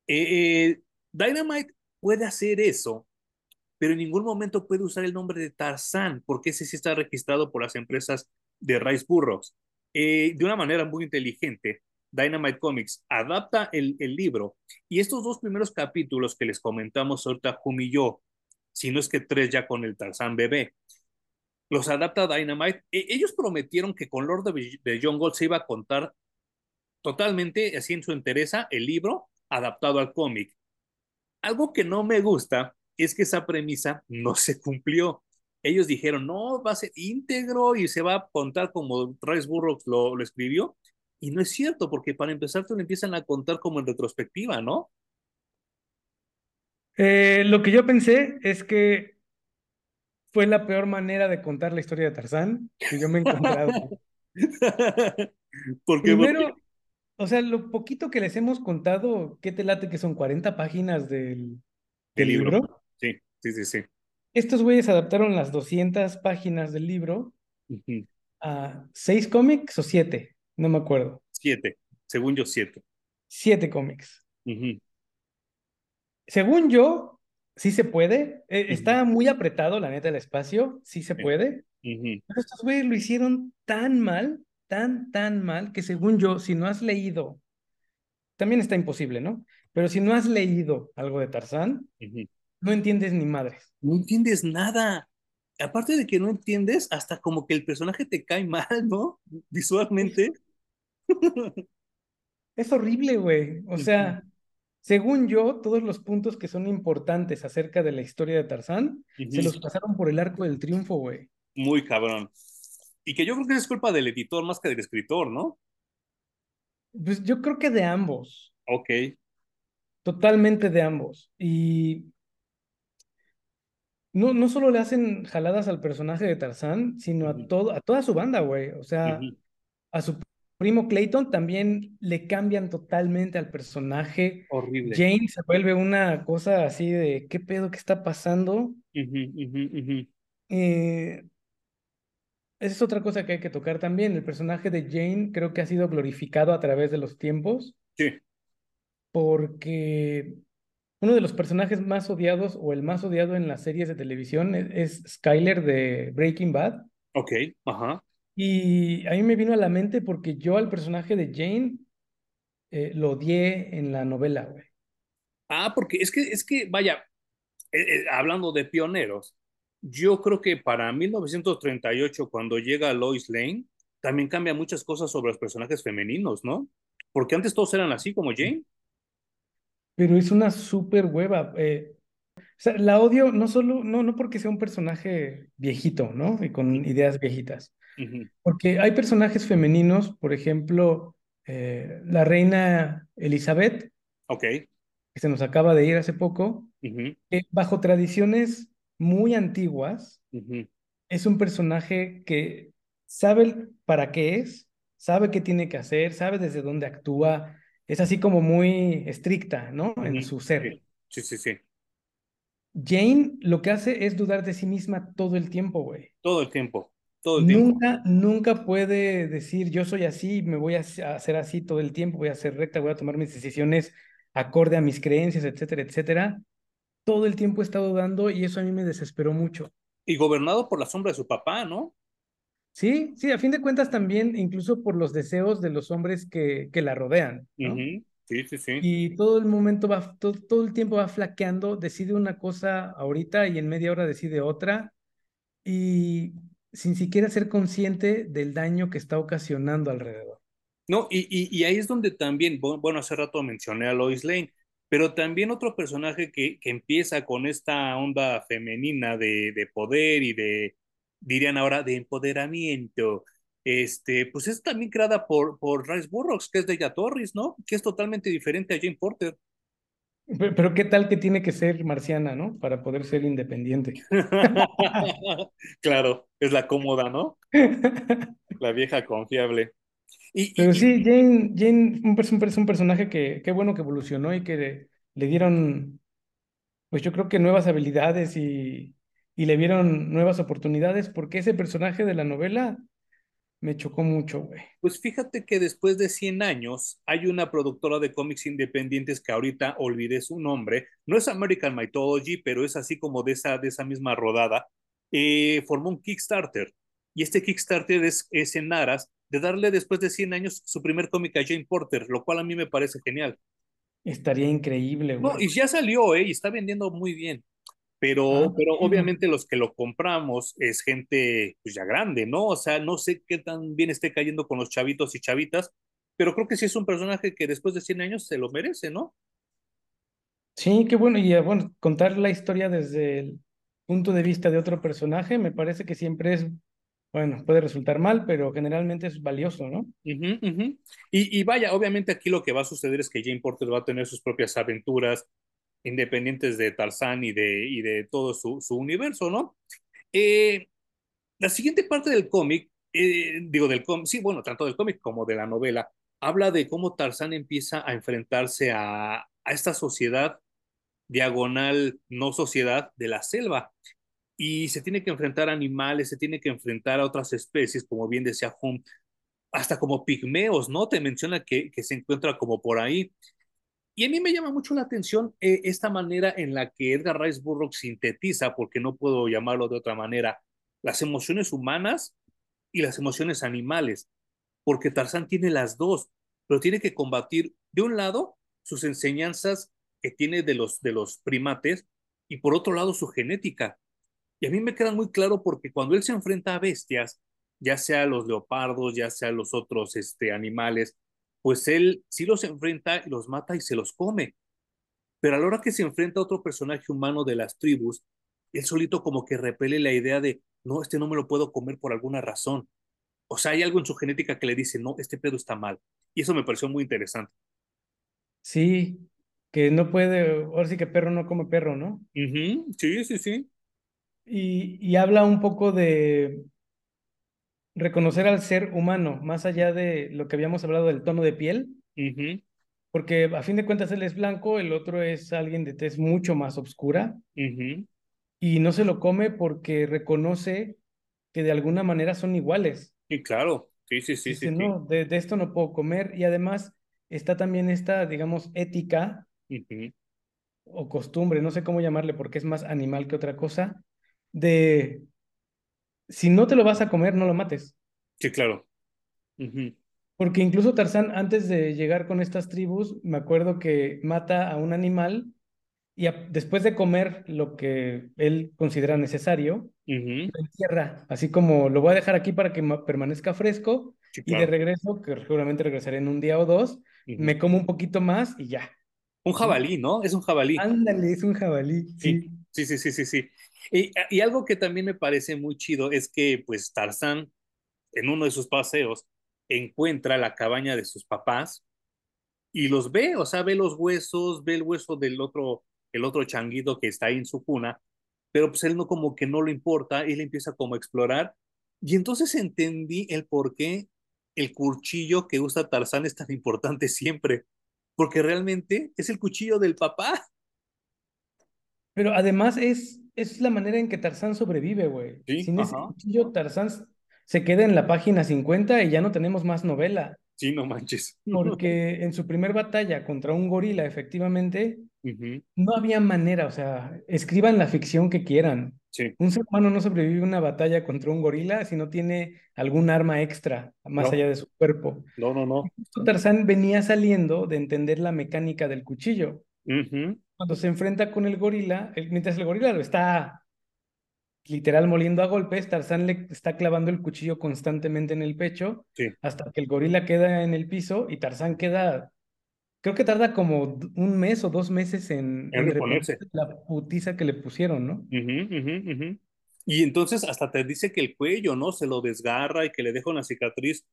Speaker 1: Eh, eh, Dynamite puede hacer eso, pero en ningún momento puede usar el nombre de Tarzán, porque ese sí está registrado por las empresas de Rice Burroughs. Eh, de una manera muy inteligente, Dynamite Comics adapta el, libro y estos dos primeros capítulos que les comentamos ahorita, Jum y yo, si no es que tres ya con el Tarzán bebé, los adapta Dynamite. E ellos prometieron que con Lord de, de John Gold se iba a contar totalmente, así en su entereza, el libro adaptado al cómic. Algo que no me gusta es que esa premisa no se cumplió. Ellos dijeron, no, va a ser íntegro y se va a contar como Rice Burroughs lo, lo escribió. Y no es cierto, porque para empezar te lo empiezan a contar como en retrospectiva, ¿no?
Speaker 2: Eh, lo que yo pensé es que fue la peor manera de contar la historia de Tarzán que yo me he encontrado.
Speaker 1: ¿Por qué?
Speaker 2: Primero, o sea, lo poquito que les hemos contado, ¿qué te late que son 40 páginas del, del libro? libro?
Speaker 1: Sí, sí, sí, sí.
Speaker 2: Estos güeyes adaptaron las 200 páginas del libro uh -huh. a seis cómics o siete, no me acuerdo.
Speaker 1: Siete, según yo, siete.
Speaker 2: Siete cómics. Uh -huh. Según yo, sí se puede. Eh, uh -huh. Está muy apretado, la neta, el espacio. Sí se puede. Pero estos güeyes lo hicieron tan mal, tan, tan mal, que según yo, si no has leído, también está imposible, ¿no? Pero si no has leído algo de Tarzán, no entiendes ni madres.
Speaker 1: No entiendes nada. Aparte de que no entiendes, hasta como que el personaje te cae mal, ¿no? Visualmente.
Speaker 2: Es horrible, güey. O sea, según yo, todos los puntos que son importantes acerca de la historia de Tarzán uh -huh. se los pasaron por el arco del triunfo, güey.
Speaker 1: Muy cabrón. Y que yo creo que es culpa del editor más que del escritor, ¿no?
Speaker 2: Pues yo creo que de ambos.
Speaker 1: Ok.
Speaker 2: Totalmente de ambos. Y no, no solo le hacen jaladas al personaje de Tarzán, sino a, todo, a toda su banda, güey. O sea, uh -huh. a su primo Clayton también le cambian totalmente al personaje.
Speaker 1: Horrible.
Speaker 2: Jane se vuelve una cosa así de, ¿qué pedo que está pasando?
Speaker 1: Uh -huh, uh
Speaker 2: eh, esa es otra cosa que hay que tocar también. El personaje de Jane creo que ha sido glorificado a través de los tiempos.
Speaker 1: Sí.
Speaker 2: Porque uno de los personajes más odiados o el más odiado en las series de televisión es, es Skyler de Breaking Bad.
Speaker 1: Ok, ajá.
Speaker 2: Y a mí me vino a la mente porque yo al personaje de Jane eh, lo odié en la novela, güey.
Speaker 1: Ah, porque es que, es que, vaya, eh, eh, hablando de pioneros, yo creo que para 1938, cuando llega Lois Lane, también cambia muchas cosas sobre los personajes femeninos, ¿no? Porque antes todos eran así como Jane.
Speaker 2: Pero es una súper hueva. Eh, o sea, la odio no solo, no, no porque sea un personaje viejito, ¿no? Y con ideas viejitas. Uh -huh. Porque hay personajes femeninos, por ejemplo, eh, la reina Elizabeth.
Speaker 1: Ok.
Speaker 2: Que se nos acaba de ir hace poco. Uh -huh. que bajo tradiciones muy antiguas, uh -huh. es un personaje que sabe para qué es, sabe qué tiene que hacer, sabe desde dónde actúa, es así como muy estricta, ¿no? En su ser.
Speaker 1: Sí, sí, sí.
Speaker 2: Jane lo que hace es dudar de sí misma todo el tiempo, güey.
Speaker 1: Todo el tiempo. Todo el
Speaker 2: nunca,
Speaker 1: tiempo.
Speaker 2: nunca puede decir yo soy así, me voy a hacer así todo el tiempo, voy a ser recta, voy a tomar mis decisiones acorde a mis creencias, etcétera, etcétera todo el tiempo he estado dudando y eso a mí me desesperó mucho.
Speaker 1: Y gobernado por la sombra de su papá, ¿no?
Speaker 2: Sí, sí, a fin de cuentas también, incluso por los deseos de los hombres que, que la rodean. ¿no?
Speaker 1: Uh -huh. Sí, sí, sí.
Speaker 2: Y todo el momento va, todo, todo, el tiempo va flaqueando, decide una cosa ahorita y en media hora decide otra, y sin siquiera ser consciente del daño que está ocasionando alrededor.
Speaker 1: No, y, y, y ahí es donde también, bueno, hace rato mencioné a Lois Lane, pero también otro personaje que, que empieza con esta onda femenina de, de, poder y de, dirían ahora, de empoderamiento, este, pues es también creada por, por Rice Burroughs, que es de ella Torres, ¿no? Que es totalmente diferente a Jane Porter.
Speaker 2: Pero, pero, qué tal que tiene que ser marciana, ¿no? Para poder ser independiente.
Speaker 1: claro, es la cómoda, ¿no? la vieja confiable.
Speaker 2: Y, Pero y, sí, Jane, Jane un, un, un, personaje que qué bueno que evolucionó y que le, le, dieron, pues yo creo que nuevas habilidades y, y le vieron nuevas oportunidades porque ese personaje de la novela me chocó mucho, güey.
Speaker 1: Pues fíjate que después de 100 años hay una productora de cómics independientes que ahorita olvidé su nombre, no es American Mythology, pero es así como de esa, de esa misma rodada, eh, formó un Kickstarter. Y este Kickstarter es, es en aras de darle después de 100 años su primer cómic a Jane Porter, lo cual a mí me parece genial.
Speaker 2: Estaría increíble, güey.
Speaker 1: No, y ya salió, ¿eh? Y está vendiendo muy bien. Pero,
Speaker 2: Ah,
Speaker 1: pero obviamente los que lo compramos es gente pues ya grande, ¿no? O sea, no sé qué tan bien esté cayendo con los chavitos y chavitas, pero creo que sí es un personaje que después de 100 años se lo merece, ¿no?
Speaker 2: Sí, qué bueno. Y eh, bueno, contar la historia desde el punto de vista de otro personaje me parece que siempre es, bueno, puede resultar mal, pero generalmente es valioso, ¿no?
Speaker 1: Y, y vaya, obviamente aquí lo que va a suceder es que Jane Porter va a tener sus propias aventuras independientes de Tarzán y de, y de todo su, su universo, ¿no? Eh, la siguiente parte del cómic, eh, digo del cómic, sí, bueno, tanto del cómic como de la novela, habla de cómo Tarzán empieza a enfrentarse a, a esta sociedad diagonal, no sociedad de la selva. Y se tiene que enfrentar a animales, se tiene que enfrentar a otras especies, como bien decía Hum, hasta como pigmeos, ¿no? Te menciona que, que se encuentra como por ahí. Y a mí me llama mucho la atención eh, esta manera en la que Edgar Rice Burroughs sintetiza, porque no puedo llamarlo de otra manera, las emociones humanas y las emociones animales, porque Tarzán tiene las dos, pero tiene que combatir, de un lado, sus enseñanzas que tiene de los, de los primates y por otro lado su genética. Y a mí me queda muy claro porque cuando él se enfrenta a bestias, ya sea los leopardos, ya sea los otros este, animales, pues él sí los enfrenta y los mata y se los come. Pero a la hora que se enfrenta a otro personaje humano de las tribus, él solito como que repele la idea de, no, este no me lo puedo comer por alguna razón. O sea, hay algo en su genética que le dice, no, este pedo está mal. Y eso me pareció muy interesante.
Speaker 2: Sí, que no puede, ahora sí que perro no come perro, ¿no?
Speaker 1: Sí, sí, sí.
Speaker 2: Y, y habla un poco de reconocer al ser humano, más allá de lo que habíamos hablado del tono de piel, porque a fin de cuentas él es blanco, el otro es alguien de tez mucho más oscura, y no se lo come porque reconoce que de alguna manera son iguales.
Speaker 1: Y claro, sí, sí, sí, sí,
Speaker 2: Dice,
Speaker 1: sí.
Speaker 2: no, de, de esto no puedo comer, y además está también esta, digamos, ética o costumbre, no sé cómo llamarle porque es más animal que otra cosa, de si no te lo vas a comer, no lo mates.
Speaker 1: Sí, claro.
Speaker 2: Porque incluso Tarzán, antes de llegar con estas tribus, me acuerdo que mata a un animal y a- después de comer lo que él considera necesario,
Speaker 1: ujú.
Speaker 2: lo entierra, así como lo voy a dejar aquí para que ma- permanezca fresco
Speaker 1: Sí,
Speaker 2: y de regreso, que seguramente regresaré en un día o dos, me como un poquito más y ya,
Speaker 1: Un jabalí, ¿no? Es un jabalí.
Speaker 2: Ándale, es un jabalí,
Speaker 1: sí.
Speaker 2: sí,
Speaker 1: sí, sí, sí, sí. Y, y algo que también me parece muy chido es que, pues, Tarzán, en uno de sus paseos, encuentra la cabaña de sus papás y los ve, o sea, ve los huesos, ve el hueso del otro, el otro changuito que está ahí en su cuna, pero pues él no como que no le importa, él empieza como a explorar y entonces entendí el por qué el cuchillo que usa Tarzán es tan importante siempre, porque realmente es el cuchillo del papá.
Speaker 2: Pero además es, es la manera en que Tarzán sobrevive, güey.
Speaker 1: Sí,
Speaker 2: Sin ese cuchillo, Tarzán se queda en la página 50 y ya no tenemos más novela.
Speaker 1: Sí, no manches.
Speaker 2: Porque en su primer batalla contra un gorila, efectivamente, no había manera. O sea, escriban la ficción que quieran.
Speaker 1: Sí,
Speaker 2: Un ser humano no sobrevive a una batalla contra un gorila si no tiene algún arma extra más
Speaker 1: no,
Speaker 2: allá de su cuerpo.
Speaker 1: no, no, no.
Speaker 2: Justo Tarzán venía saliendo de entender la mecánica del cuchillo.
Speaker 1: Ujú,
Speaker 2: Cuando se enfrenta con el gorila, el- mientras el gorila lo está literal moliendo a golpes, Tarzán le está clavando el cuchillo constantemente en el pecho
Speaker 1: Sí,
Speaker 2: hasta que el gorila queda en el piso y Tarzán queda, creo que tarda como un mes o dos meses en,
Speaker 1: en
Speaker 2: reponerse la putiza que le pusieron, ¿no?
Speaker 1: Y entonces hasta te dice que el cuello, ¿no? Se lo desgarra y que le deja una cicatriz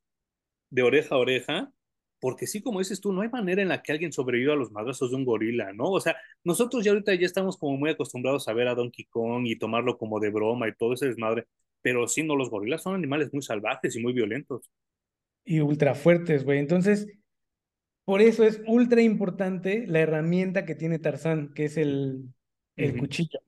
Speaker 1: de oreja a oreja, porque sí, como dices tú, no hay manera en la que alguien sobreviva a los madrazos de un gorila, ¿no? O sea, nosotros ya ahorita ya estamos como muy acostumbrados a ver a Donkey Kong y tomarlo como de broma y todo ese desmadre, pero sí, no, los gorilas son animales muy salvajes y muy violentos.
Speaker 2: Y ultra fuertes, güey. Entonces, por eso es ultra importante la herramienta que tiene Tarzán, que es el, el cuchillo.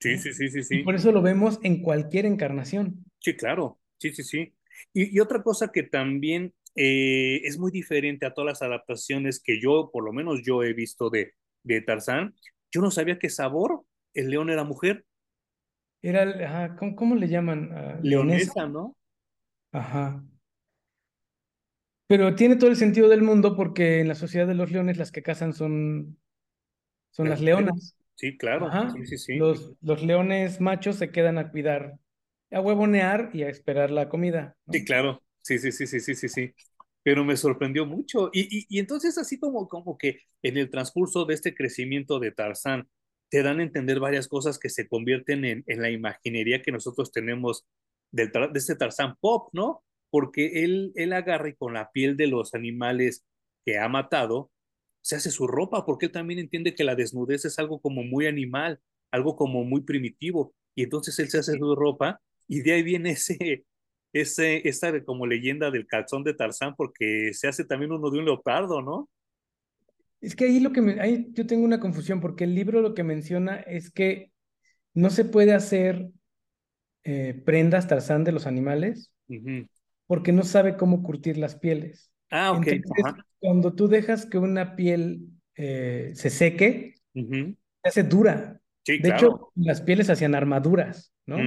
Speaker 1: Sí, sí, sí, sí,
Speaker 2: Y
Speaker 1: sí.
Speaker 2: por eso lo vemos en cualquier encarnación.
Speaker 1: Sí, claro. Sí, sí, sí. Y, y otra cosa que también eh, es muy diferente a todas las adaptaciones que yo, por lo menos yo he visto de, de Tarzán, yo no sabía que Sabor, el león era mujer,
Speaker 2: Era, ajá, ¿cómo, cómo le llaman? Ah, leonesa.
Speaker 1: leonesa, ¿no?
Speaker 2: Ajá. Pero tiene todo el sentido del mundo porque en la sociedad de los leones las que cazan son, son
Speaker 1: Las
Speaker 2: leonas.
Speaker 1: Sí, claro.
Speaker 2: Ajá.
Speaker 1: Sí, sí, sí.
Speaker 2: Los, los leones machos se quedan a cuidar, a huevonear y a esperar la comida,
Speaker 1: Sí, claro. Sí, sí, sí, sí, sí, sí, sí. Pero me sorprendió mucho. Y, y, y entonces así como, como que en el transcurso de este crecimiento de Tarzán, te dan a entender varias cosas que se convierten en, en la imaginería que nosotros tenemos del, de este Tarzán pop, ¿no? Porque él, él agarra y con la piel de los animales que ha matado, se hace su ropa, porque él también entiende que la desnudez es algo como muy animal, algo como muy primitivo. Y entonces él se hace su ropa y de ahí viene ese, ese, esta como leyenda del calzón de Tarzán, porque se hace también uno de un leopardo, ¿no?
Speaker 2: Es que ahí lo que me, ahí yo tengo una confusión porque el libro lo que menciona es que no se puede hacer eh, prendas Tarzán de los animales porque no sabe cómo curtir las pieles.
Speaker 1: Ah, ok.
Speaker 2: Entonces, cuando tú dejas que una piel eh, se seque, se hace dura.
Speaker 1: Sí,
Speaker 2: De
Speaker 1: claro.
Speaker 2: hecho, las pieles hacían armaduras, ¿no?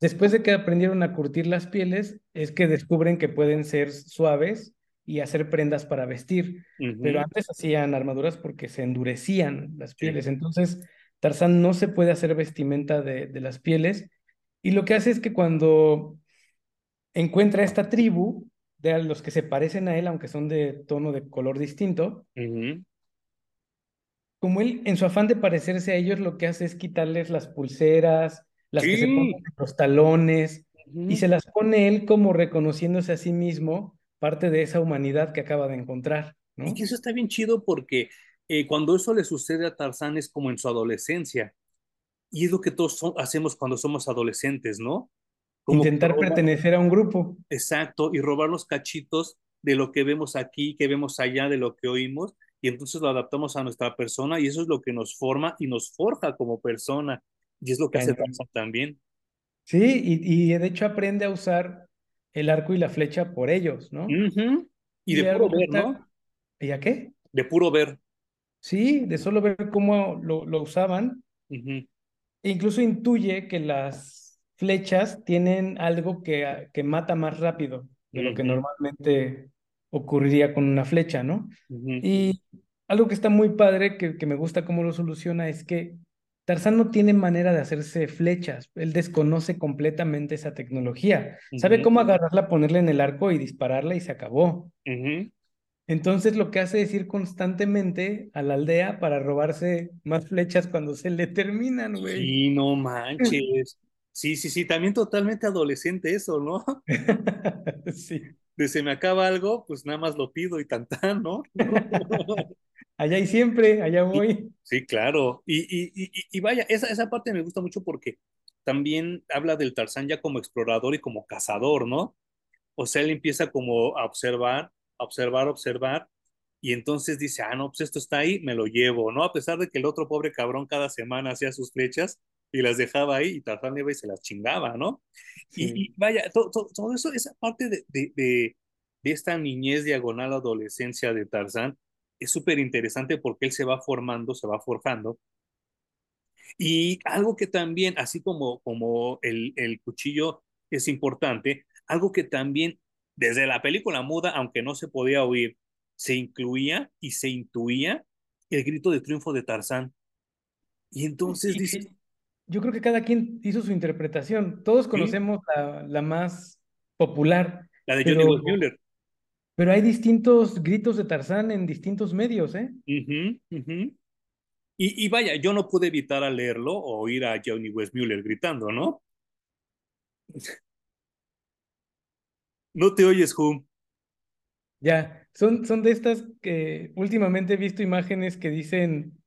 Speaker 2: Después de que aprendieron a curtir las pieles, es que descubren que pueden ser suaves y hacer prendas para vestir. Pero antes hacían armaduras porque se endurecían las
Speaker 1: Sí.
Speaker 2: pieles. Entonces, Tarzán no se puede hacer vestimenta de, de las pieles. Y lo que hace es que cuando encuentra esta tribu de los que se parecen a él, aunque son de tono de color distinto, como él, en su afán de parecerse a ellos, lo que hace es quitarles las pulseras, las que se ponen
Speaker 1: Sí.
Speaker 2: en los talones, y se las pone él como reconociéndose a sí mismo parte de esa humanidad que acaba de encontrar,
Speaker 1: Y que eso está bien chido porque eh, cuando eso le sucede a Tarzán es como en su adolescencia. Y es lo que todos so- hacemos cuando somos adolescentes, ¿no? Como
Speaker 2: Intentar pertenecer a un grupo.
Speaker 1: exacto, y robar los cachitos de lo que vemos aquí, que vemos allá, de lo que oímos, y entonces lo adaptamos a nuestra persona y eso es lo que nos forma y nos forja como persona. Y es lo que hace. Tarzán también.
Speaker 2: Sí, y, y de hecho aprende a usar el arco y la flecha por ellos, ¿no?
Speaker 1: Y de
Speaker 2: Y
Speaker 1: puro ver, ¿no?
Speaker 2: ¿Y a qué?
Speaker 1: De puro ver.
Speaker 2: Sí, de solo ver cómo lo, lo usaban, e incluso intuye que las flechas tienen algo que, que mata más rápido de lo que normalmente ocurriría con una flecha, ¿no? Y algo que está muy padre, que, que me gusta cómo lo soluciona, es que Tarzán no tiene manera de hacerse flechas. Él desconoce completamente esa tecnología. Sabe cómo agarrarla, ponerla en el arco y dispararla y se acabó. Entonces lo que hace es ir constantemente a la aldea para robarse más flechas cuando se le terminan, güey.
Speaker 1: Sí, no manches. Sí, sí, sí, también totalmente adolescente eso, ¿no?
Speaker 2: Sí.
Speaker 1: De se me acaba algo, pues nada más lo pido y tantán, ¿no?
Speaker 2: Allá y siempre, allá
Speaker 1: Sí,
Speaker 2: voy.
Speaker 1: sí, claro. Y, y, y, y vaya, esa, esa parte me gusta mucho porque también habla del Tarzán ya como explorador y como cazador, ¿no? O sea, él empieza como a observar, a observar, a observar, y entonces dice, ah, no, pues esto está ahí, me lo llevo, ¿no? A pesar de que el otro pobre cabrón cada semana hacía sus flechas y las dejaba ahí y Tarzán iba y se las chingaba, ¿no?
Speaker 2: Sí.
Speaker 1: y vaya, todo, todo, todo eso, esa parte de, de, de, de esta niñez diagonal adolescencia de Tarzán es súper interesante porque él se va formando, se va forjando. Y algo que también, así como, como el, el cuchillo es importante, algo que también desde la película muda, aunque no se podía oír, se incluía y se intuía el grito de triunfo de Tarzán. Y entonces
Speaker 2: Y
Speaker 1: dices,
Speaker 2: yo creo que cada quien hizo su interpretación. Todos
Speaker 1: ¿sí?
Speaker 2: conocemos la, la más popular,
Speaker 1: La de Johnny
Speaker 2: pero. Pero hay distintos gritos de Tarzán en distintos medios, ¿eh?
Speaker 1: Y, y vaya, yo no pude evitar a leerlo o oír a Johnny Weissmuller gritando, ¿no? No te oyes, Hum.
Speaker 2: Ya, son, son de estas que últimamente he visto imágenes que dicen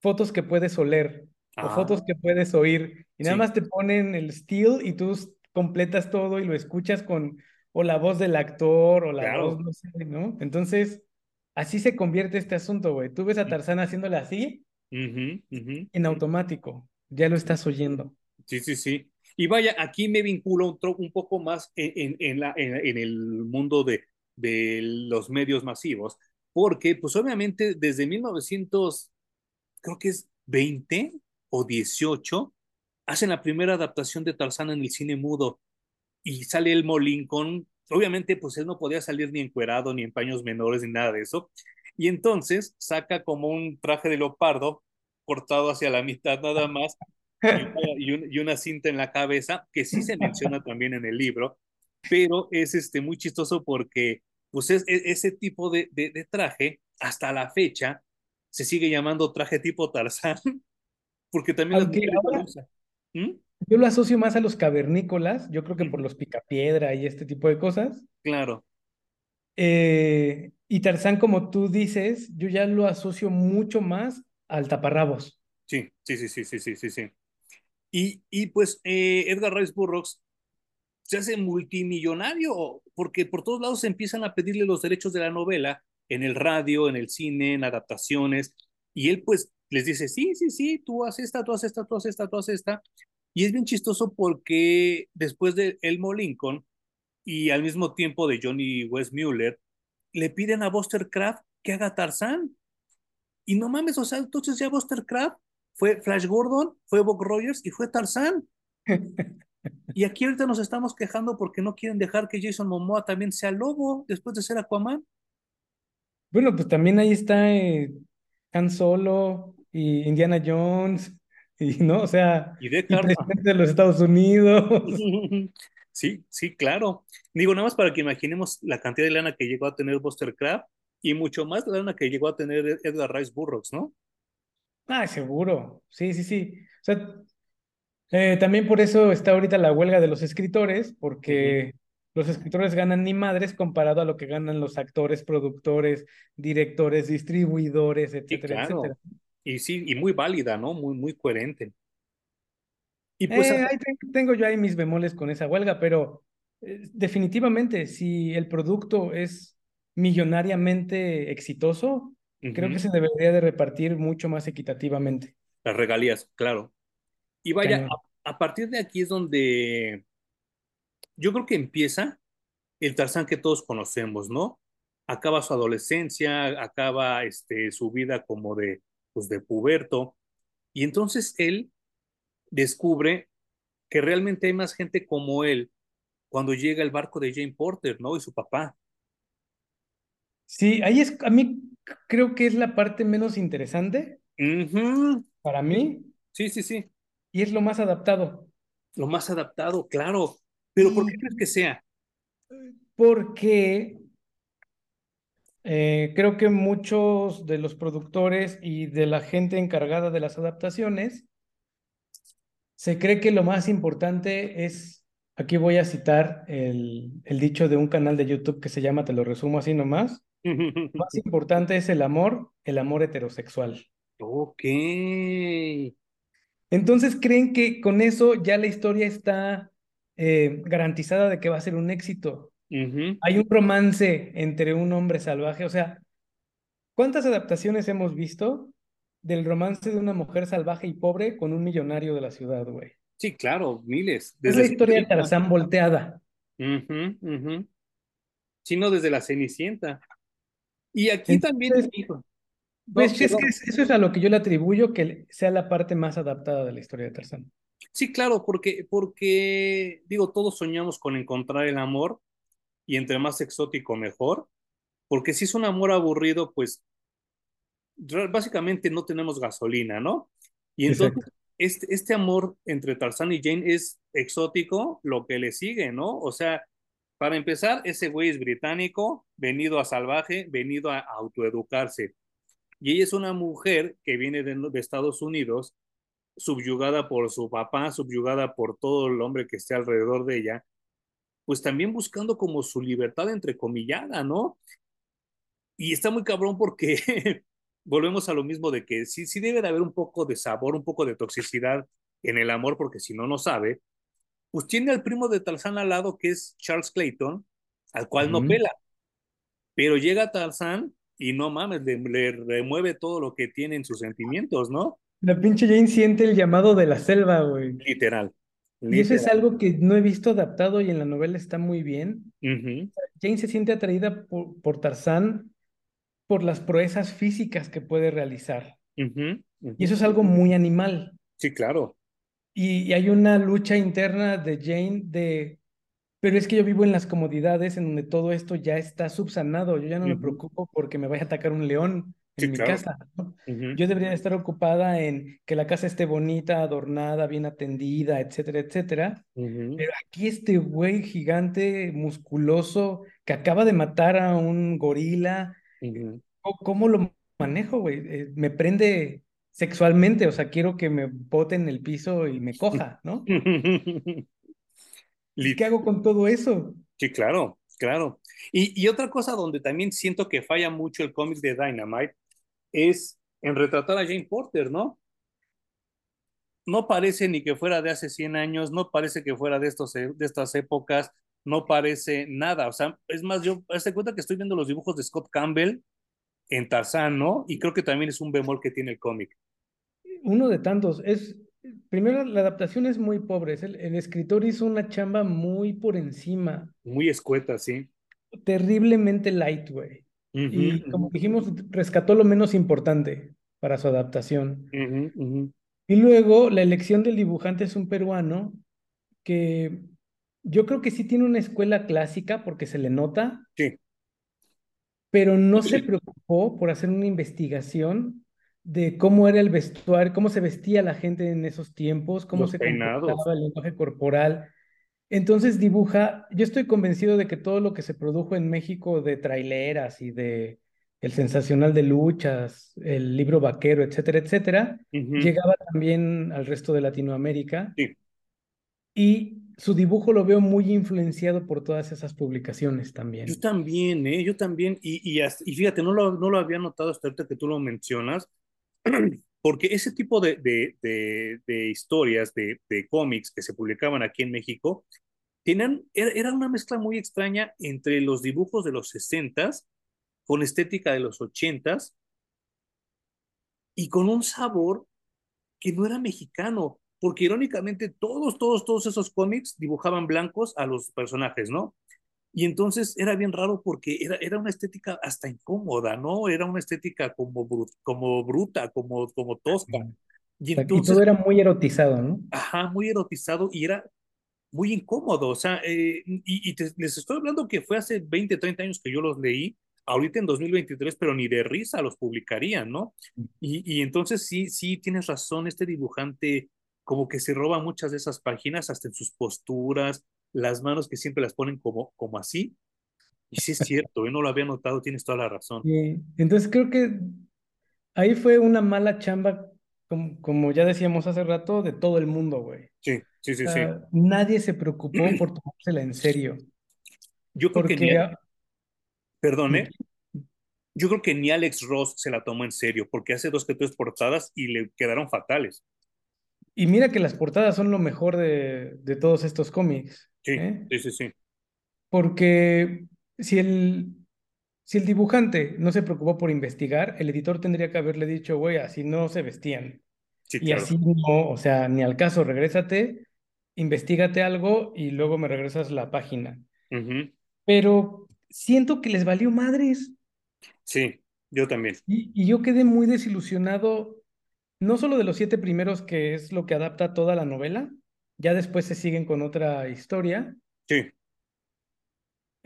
Speaker 2: fotos que puedes oler o
Speaker 1: Ah,
Speaker 2: fotos que puedes oír y nada
Speaker 1: sí,
Speaker 2: más te ponen el still y tú completas todo y lo escuchas con o la voz del actor o la voz, no sé, ¿no? Entonces, así se convierte este asunto, güey. Tú ves a Tarzán haciéndole así en automático. ya lo estás oyendo.
Speaker 1: Sí, sí, sí. Y vaya, aquí me vinculo un, un poco más en, en, la, en, el mundo de, de los medios masivos, porque pues obviamente desde 1900, creo que es 20 o 18, hacen la primera adaptación de Tarzán en el cine mudo y sale Elmo Lincoln. Obviamente, pues él no podía salir ni encuerado, ni en paños menores, ni nada de eso. Y entonces saca como un traje de leopardo cortado hacia la mitad nada más y una, cinta en la cabeza, que sí se menciona también en el libro, pero es este, muy chistoso porque pues es, e, ese tipo de, de, traje, hasta la fecha, se sigue llamando traje tipo Tarzán, porque también
Speaker 2: ¿Mm? Yo lo asocio más a los cavernícolas, yo creo que por los picapiedra y este tipo de cosas.
Speaker 1: Claro.
Speaker 2: Eh, y Tarzán, como tú dices, yo ya lo asocio mucho más al taparrabos.
Speaker 1: Sí, sí, sí, sí, sí, sí, sí. sí. Y, y pues eh, Edgar Rice Burroughs se hace multimillonario porque por todos lados se empiezan a pedirle los derechos de la novela en el radio, en el cine, en adaptaciones. Y él pues les dice, sí, sí, sí, tú haces esta, tú haces esta, tú haces esta, tú haces esta. Y es bien chistoso porque después de Elmo Lincoln y al mismo tiempo de Johnny Westmuller, le piden a Buster Kraft que haga Tarzán. Y no mames, o sea, entonces ya Buster Kraft fue Flash Gordon, fue Bob Rogers y fue Tarzán. y aquí ahorita nos estamos quejando porque no quieren dejar que Jason Momoa también sea lobo después de ser Aquaman.
Speaker 2: Bueno, pues también ahí está eh, Han Solo y Indiana Jones, y no, o sea,
Speaker 1: y de,
Speaker 2: presidente de los Estados Unidos.
Speaker 1: Sí, sí, claro. Digo, nada más para que imaginemos la cantidad de lana que llegó a tener Buster Crab y mucho más la lana que llegó a tener Edgar Rice Burroughs, ¿no?
Speaker 2: Ah, seguro. Sí, sí, sí. O sea, eh, también por eso está ahorita la huelga de los escritores, porque los escritores ganan ni madres comparado a lo que ganan los actores, productores, directores, distribuidores, etcétera, etcétera.
Speaker 1: Y sí, y muy válida, ¿no? Muy, muy coherente.
Speaker 2: Y pues. Eh, tengo yo ahí mis bemoles con esa huelga, pero eh, definitivamente, si el producto es millonariamente exitoso, Creo que se debería de repartir mucho más equitativamente.
Speaker 1: Las regalías, claro. Y vaya, a, partir de aquí es donde yo creo que empieza el Tarzán que todos conocemos, ¿no? Acaba su adolescencia, acaba este, su vida como de, pues, de puberto, y entonces él descubre que realmente hay más gente como él cuando llega el barco de Jane Porter, ¿no? Y su papá.
Speaker 2: Sí, ahí es, a mí creo que es la parte menos interesante para mí.
Speaker 1: Sí, sí, sí.
Speaker 2: Y es lo más adaptado.
Speaker 1: Lo más adaptado, claro. Pero ¿por qué crees que sea?
Speaker 2: Porque eh, creo que muchos de los productores y de la gente encargada de las adaptaciones se cree que lo más importante es, aquí voy a citar el, el dicho de un canal de YouTube que se llama, te lo resumo así nomás, más importante es el amor, el amor heterosexual.
Speaker 1: Ok.
Speaker 2: Entonces creen que con eso ya la historia está eh, garantizada de que va a ser un éxito. Hay un romance entre un hombre salvaje. O sea, ¿cuántas adaptaciones hemos visto del romance de una mujer salvaje y pobre con un millonario de la ciudad, güey?
Speaker 1: Sí, claro, miles.
Speaker 2: es la historia de Tarzán volteada.
Speaker 1: Sí, no, desde la Cenicienta. Y aquí también,
Speaker 2: Pues es que eso es a lo que yo le atribuyo que sea la parte más adaptada de la historia de Tarzán.
Speaker 1: Sí, claro, porque, porque, digo, todos soñamos con encontrar el amor y entre más exótico mejor, porque si es un amor aburrido, pues básicamente no tenemos gasolina, ¿no? Y entonces este, este amor entre Tarzán y Jane es exótico, lo que le sigue, ¿no? O sea, para empezar, ese güey es británico, venido a salvaje, venido a autoeducarse. Y ella es una mujer que viene de, Estados Unidos, subyugada por su papá, subyugada por todo el hombre que esté alrededor de ella, pues también buscando como su libertad entrecomillada, ¿no? Y está muy cabrón porque volvemos a lo mismo de que sí, sí debe de haber un poco de sabor, un poco de toxicidad en el amor, porque si no, no sabe pues tiene al primo de Tarzán al lado, que es Charles Clayton, al cual no pela. Pero llega Tarzán y no mames, le, remueve todo lo que tiene en sus sentimientos, ¿no?
Speaker 2: La pinche Jane siente el llamado de la selva, güey.
Speaker 1: Literal.
Speaker 2: Y eso es algo que no he visto adaptado y en la novela está muy bien. Jane se siente atraída por, por Tarzán por las proezas físicas que puede realizar. Y eso es algo muy animal.
Speaker 1: Sí, claro.
Speaker 2: Y, y hay una lucha interna de Jane de, pero es que yo vivo en las comodidades en donde todo esto ya está subsanado. Yo ya no me preocupo porque me vaya a atacar un león
Speaker 1: Sí,
Speaker 2: en mi
Speaker 1: claro.
Speaker 2: casa, ¿no? Yo debería estar ocupada en que la casa esté bonita, adornada, bien atendida, etcétera, etcétera. Pero aquí este güey gigante, musculoso, que acaba de matar a un gorila. ¿cómo, cómo lo manejo, güey? Eh, me prende sexualmente, o sea, quiero que me bote en el piso y me coja, ¿no? ¿Y
Speaker 1: Lit-
Speaker 2: qué hago con todo eso?
Speaker 1: Sí, claro, claro. Y, y otra cosa donde también siento que falla mucho el cómic de Dynamite es en retratar a Jane Porter, ¿no? No parece ni que fuera de hace 100 años, no parece que fuera de, estos, de estas épocas, no parece nada. O sea, es más, yo, hazte cuenta que estoy viendo los dibujos de Scott Campbell en Tarzán, ¿no? Y creo que también es un bemol que tiene el cómic.
Speaker 2: Uno de tantos. Es, primero, la adaptación es muy pobre. es el, el escritor hizo una chamba muy por encima,
Speaker 1: Muy escueta, sí.
Speaker 2: terriblemente light, güey. Y como dijimos, rescató lo menos importante para su adaptación. Y luego, la elección del dibujante es un peruano que yo creo que sí tiene una escuela clásica porque se le nota,
Speaker 1: Sí,
Speaker 2: pero no se preocupó por hacer una investigación de cómo era el vestuario, cómo se vestía la gente en esos tiempos, cómo
Speaker 1: los
Speaker 2: se comportaba el lenguaje corporal. Entonces dibuja, yo estoy convencido de que todo lo que se produjo en México de traileras y de el sensacional de luchas, el libro vaquero, etcétera, etcétera, llegaba también al resto de Latinoamérica
Speaker 1: Sí.
Speaker 2: y su dibujo lo veo muy influenciado por todas esas publicaciones
Speaker 1: Yo
Speaker 2: también.
Speaker 1: también, ¿eh? Yo también. Y, y, hasta- y fíjate, no lo, no lo había notado hasta ahorita que tú lo mencionas, porque ese tipo de, de, de, historias, de, cómics que se publicaban aquí en México, tenían, era, una mezcla muy extraña entre los dibujos de los 60s con estética de los 80s y con un sabor que no era mexicano, porque irónicamente todos, todos, todos esos cómics dibujaban blancos a los personajes, ¿no? Y entonces era bien raro porque era, era una estética hasta incómoda, ¿no? Era una estética como, bru como bruta, como, como tosca. Y
Speaker 2: Y
Speaker 1: entonces,
Speaker 2: todo era muy erotizado, ¿no?
Speaker 1: ajá, muy erotizado y era muy incómodo. O sea, eh, y, y te, les estoy hablando que fue hace 20, 30 años que yo los leí, ahorita en 2023, pero ni de risa los publicarían, ¿no? Y, y entonces sí, sí, tienes razón, este dibujante como que se roba muchas de esas páginas, hasta en sus posturas, las manos que siempre las ponen como, como así. Y sí es cierto, yo no lo había notado, tienes toda la razón.
Speaker 2: Entonces creo que ahí fue una mala chamba, como, como ya decíamos hace rato, de todo el mundo, güey.
Speaker 1: Sí, sí, sí,
Speaker 2: O
Speaker 1: sí.
Speaker 2: nadie se preocupó por tomársela en serio.
Speaker 1: Yo creo que ni, perdón, ¿eh? Yo creo que ni Alex Ross se la tomó en serio, porque hace dos que tres portadas y le quedaron fatales.
Speaker 2: Y mira que las portadas son lo mejor de, de todos estos cómics,
Speaker 1: Sí,
Speaker 2: ¿eh?
Speaker 1: sí, sí, sí.
Speaker 2: Porque si el, si el dibujante no se preocupó por investigar, el editor tendría que haberle dicho, güey, así no se vestían.
Speaker 1: Sí,
Speaker 2: Y
Speaker 1: claro.
Speaker 2: así no, o sea, ni al caso, regrésate, investigate algo y luego me regresas la página. Pero siento que les valió madres.
Speaker 1: Sí, yo también.
Speaker 2: Y, y yo quedé muy desilusionado, no solo de los siete primeros, que es lo que adapta toda la novela, ya después se siguen con otra historia.
Speaker 1: Sí,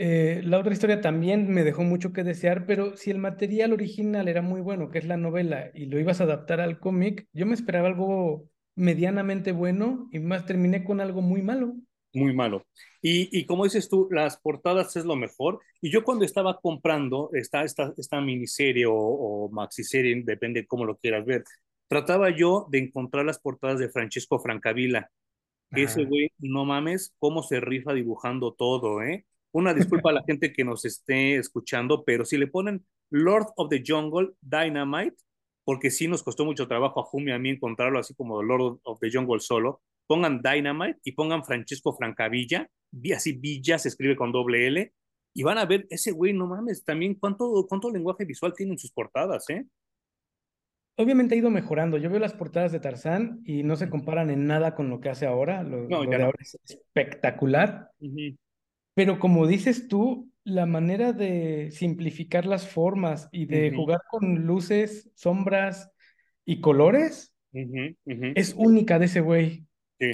Speaker 2: Eh, la otra historia también me dejó mucho que desear, pero si el material original era muy bueno, que es la novela, y lo ibas a adaptar al cómic, yo me esperaba algo medianamente bueno y más terminé con algo muy malo.
Speaker 1: muy malo. Y, y como dices tú, las portadas es lo mejor. Y yo cuando estaba comprando esta, esta, esta miniserie o, o maxiserie, depende cómo lo quieras ver, trataba yo de encontrar las portadas de Francesco Francavilla. Que ese
Speaker 2: Ajá.
Speaker 1: güey, no mames, cómo se rifa dibujando todo, ¿eh? Una disculpa a la gente que nos esté escuchando, pero si le ponen Lord of the Jungle Dynamite, porque sí nos costó mucho trabajo a Jumi y a mí encontrarlo así como Lord of the Jungle solo, pongan Dynamite y pongan Francesco Francavilla, vi- así Villa se escribe con doble L, y van a ver ese güey, no mames, también cuánto, cuánto lenguaje visual tiene en sus portadas, ¿eh?
Speaker 2: Obviamente ha ido mejorando. Yo veo las portadas de Tarzán y no se comparan en nada con lo que hace ahora. Lo,
Speaker 1: No,
Speaker 2: lo
Speaker 1: ya
Speaker 2: de
Speaker 1: no.
Speaker 2: ahora es espectacular. Pero como dices tú, la manera de simplificar las formas y de jugar con luces, sombras y colores es única de ese güey.
Speaker 1: Sí,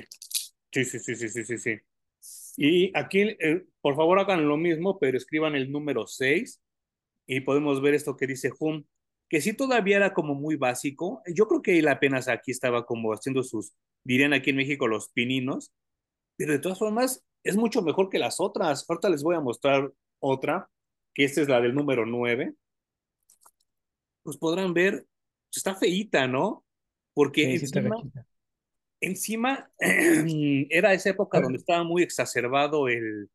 Speaker 1: sí, sí, sí, sí, sí, sí, sí. Y aquí, eh, por favor, hagan lo mismo, pero escriban el número 6 y podemos ver esto que dice Hum, que sí todavía era como muy básico. Yo creo que él apenas aquí estaba como haciendo sus, dirían aquí en México, los pininos, pero de todas formas es mucho mejor que las otras. Ahorita les voy a mostrar otra, que esta es la del número 9. Pues podrán ver, está feíta, ¿no? Porque
Speaker 2: Sí,
Speaker 1: encima encima era esa época donde estaba muy exacerbado el,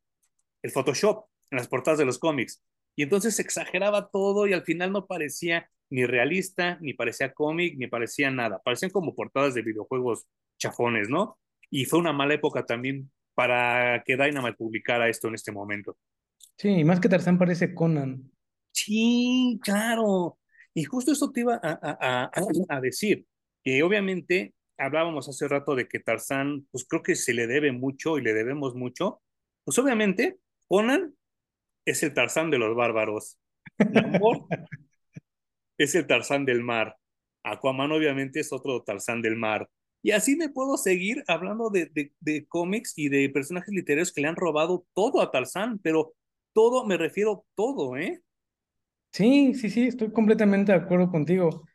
Speaker 1: el Photoshop en las portadas de los cómics. Y entonces exageraba todo y al final no parecía ni realista, ni parecía cómic, ni parecía nada. Parecían como portadas de videojuegos chafones, ¿no? Y fue una mala época también para que Dynamite publicara esto en este momento.
Speaker 2: Sí, y más que Tarzán parece Conan.
Speaker 1: Sí, claro. Y justo eso te iba a, a, a, a decir, que obviamente hablábamos hace rato de que Tarzán, pues creo que se le debe mucho y le debemos mucho. Pues obviamente, Conan es el Tarzán de los bárbaros. Namor es el Tarzán del mar. Aquaman obviamente es otro Tarzán del mar. Y así me puedo seguir hablando de, de, de cómics y de personajes literarios que le han robado todo a Tarzán, pero todo, me refiero todo, ¿eh?
Speaker 2: Sí, sí, sí, estoy completamente de acuerdo contigo.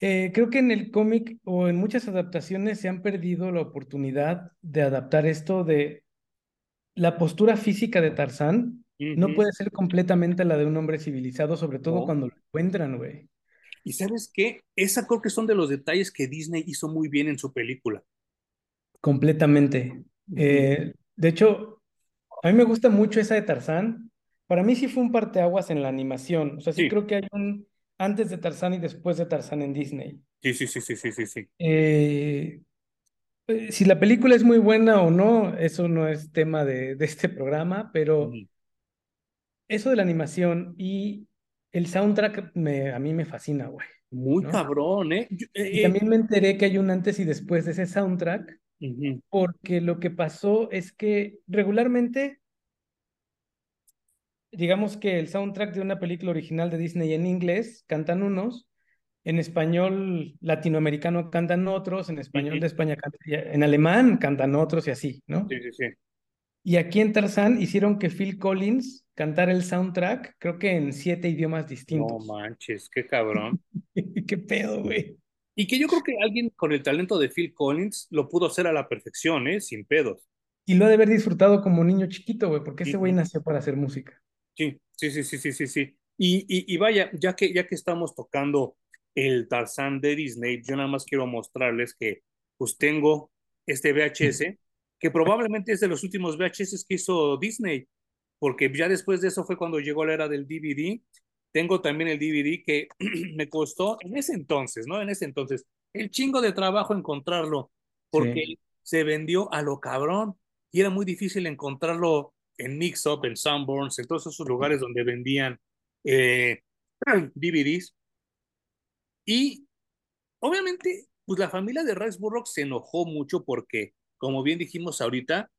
Speaker 2: Eh, creo que en el cómic o en muchas adaptaciones se han perdido la oportunidad de adaptar esto de la postura física de Tarzán. No puede ser completamente la de un hombre civilizado, sobre todo cuando lo encuentran, güey.
Speaker 1: Y sabes qué? Esa creo que son de los detalles que Disney hizo muy bien en su película.
Speaker 2: Completamente. Eh, de hecho, a mí me gusta mucho esa de Tarzán. Para mí sí fue un parteaguas en la animación. O sea, sí
Speaker 1: Sí,
Speaker 2: creo que hay un antes de Tarzán y después de Tarzán en Disney.
Speaker 1: sí, sí, sí, sí, sí, sí, sí.
Speaker 2: Eh, eh, si la película es muy buena o no, eso no es tema de, de este programa, pero. Eso de la animación y el soundtrack me, a mí me fascina, güey,
Speaker 1: Muy
Speaker 2: ¿no?
Speaker 1: cabrón, ¿eh? Yo- eh, eh,
Speaker 2: también me enteré que hay un antes y después de ese soundtrack, porque lo que pasó es que regularmente, digamos que el soundtrack de una película original de Disney en inglés cantan unos, en español latinoamericano cantan otros, en español de España cantan, en alemán cantan otros y así, ¿no?
Speaker 1: Sí, sí, sí.
Speaker 2: Y aquí en Tarzán hicieron que Phil Collins cantara el soundtrack, creo que en siete idiomas
Speaker 1: No
Speaker 2: distintos.
Speaker 1: manches, qué cabrón.
Speaker 2: ¿Qué pedo, güey?
Speaker 1: Y que yo creo que alguien con el talento de Phil Collins lo pudo hacer a la perfección, ¿eh? Sin pedos.
Speaker 2: Y lo ha de haber disfrutado como niño chiquito, güey, porque ese güey nació para hacer música.
Speaker 1: Sí, sí, sí, sí, sí, sí, sí. Y, y, y vaya, ya que, ya que estamos tocando el Tarzán de Disney, yo nada más quiero mostrarles que pues tengo este VHS, que probablemente es de los últimos VHS que hizo Disney, porque ya después de eso fue cuando llegó la era del DVD. Tengo también el DVD que me costó en ese entonces, ¿no? En ese entonces, el chingo de trabajo encontrarlo, porque
Speaker 2: Sí.
Speaker 1: se vendió a lo cabrón y era muy difícil encontrarlo en Mix Up, en Sanborns, en todos esos lugares donde vendían eh, DVDs. Y obviamente, pues la familia de Rex Burrock se enojó mucho porque, como bien dijimos ahorita,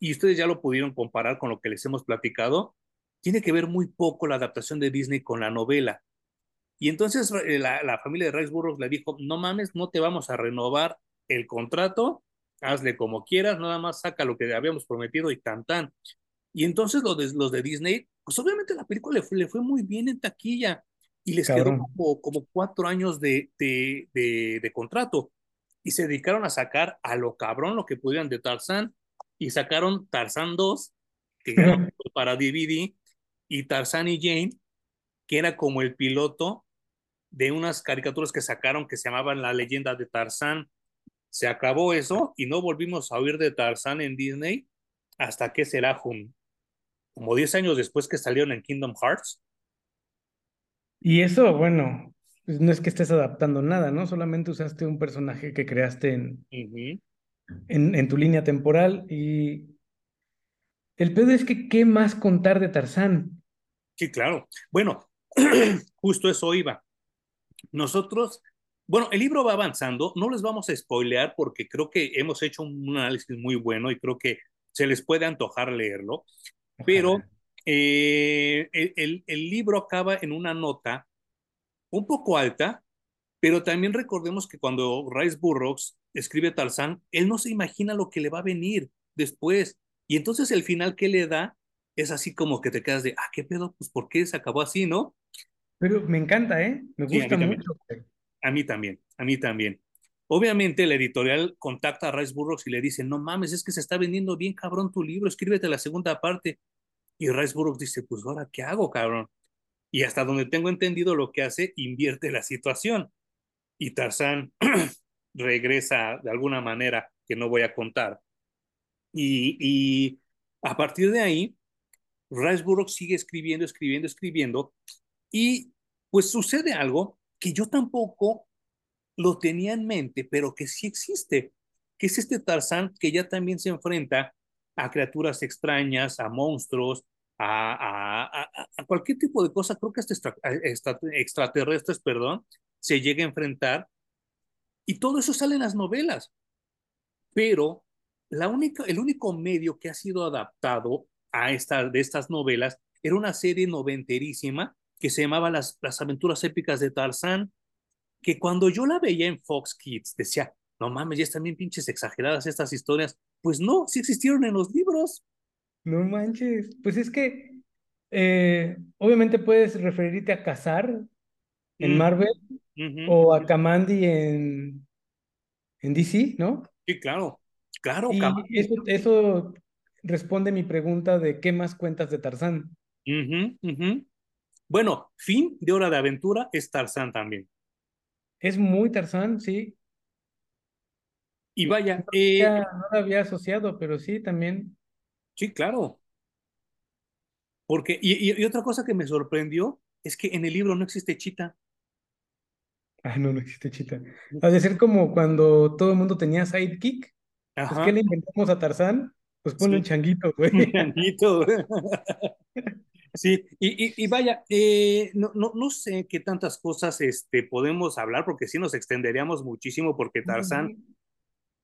Speaker 1: y ustedes ya lo pudieron comparar con lo que les hemos platicado, tiene que ver muy poco la adaptación de Disney con la novela. Y entonces eh, la, la familia de Rex Burrock le dijo, no mames, no te vamos a renovar el contrato, hazle como quieras, nada más saca lo que habíamos prometido y tan tan. Y entonces los de, los de Disney, pues obviamente la película le fue, le fue muy bien en taquilla y les quedó
Speaker 2: Cabrón.
Speaker 1: como, como cuatro años de, de, de contrato y se dedicaron a sacar a lo cabrón lo que pudieran de Tarzán y sacaron Tarzán 2, que fue para DVD, y Tarzán y Jane, que era como el piloto de unas caricaturas que sacaron que se llamaban La leyenda de Tarzán. Se acabó eso y no volvimos a oír de Tarzán en Disney hasta que será como 10 años después que salieron en Kingdom Hearts.
Speaker 2: Y eso, bueno, pues no es que estés adaptando nada, ¿no? Solamente usaste un personaje que creaste en,
Speaker 1: Uh -huh.
Speaker 2: en, en tu línea temporal y el pedo es que, ¿qué más contar de Tarzán?
Speaker 1: Sí, claro. Bueno, justo eso iba. Nosotros Bueno, el libro va avanzando, no les vamos a spoilear porque creo que hemos hecho un análisis muy bueno y creo que se les puede antojar leerlo, pero eh, el, el, libro acaba en una nota un poco alta, pero también recordemos que cuando Rice Burroughs escribe Tarzán, él no se imagina lo que le va a venir después. Y entonces el final que le da es así como que te quedas de, ah, qué pedo, pues ¿por qué se acabó así, no?
Speaker 2: Pero me encanta, ¿eh? Me gusta mucho.
Speaker 1: A mí también, a mí también. Obviamente la editorial contacta a Rice Burroughs y le dice, no mames, es que se está vendiendo bien cabrón tu libro, escríbete la segunda parte. Y Rice Burroughs dice, pues ahora, ¿qué hago, cabrón? Y hasta donde tengo entendido lo que hace, invierte la situación. Y Tarzán regresa de alguna manera que no voy a contar. Y, y a partir de ahí, Rice sigue escribiendo, escribiendo, escribiendo. Y pues sucede algo que yo tampoco lo tenía en mente, pero que sí existe, que es este Tarzán que ya también se enfrenta a criaturas extrañas, a monstruos, a, a, a, cualquier tipo de cosa, creo que hasta extra, extraterrestres, perdón, se llega a enfrentar. Y todo eso sale en las novelas. Pero la única, el único medio que ha sido adaptado a esta, de estas novelas era una serie noventerísima que se llamaba Las, las aventuras épicas de Tarzán, que cuando yo la veía en Fox Kids decía, no mames, ya están bien pinches exageradas estas historias. Pues no, sí existieron en los libros.
Speaker 2: No manches, pues es que eh, obviamente puedes referirte a Cazar en Marvel o a Kamandi en, en DC, ¿no?
Speaker 1: Sí, claro, claro.
Speaker 2: Y eso, eso responde mi pregunta de qué más cuentas de Tarzán.
Speaker 1: Bueno, fin de Hora de Aventura es Tarzán también.
Speaker 2: Es muy Tarzán, sí.
Speaker 1: Y vaya. No,
Speaker 2: eh, no lo había asociado, pero sí, también.
Speaker 1: Sí, claro. Porque, y, y, otra cosa que me sorprendió es que en el libro no existe Chita.
Speaker 2: Ah, no, no existe Chita. Ha de ser como cuando todo el mundo tenía sidekick. Pues, Ajá. Pues, ¿qué le inventamos a Tarzán? Pues pone un changuito, güey.
Speaker 1: Un changuito, Sí, y, y, vaya, eh, no, no, no, sé qué tantas cosas este, podemos hablar, porque sí nos extenderíamos muchísimo, porque Tarzán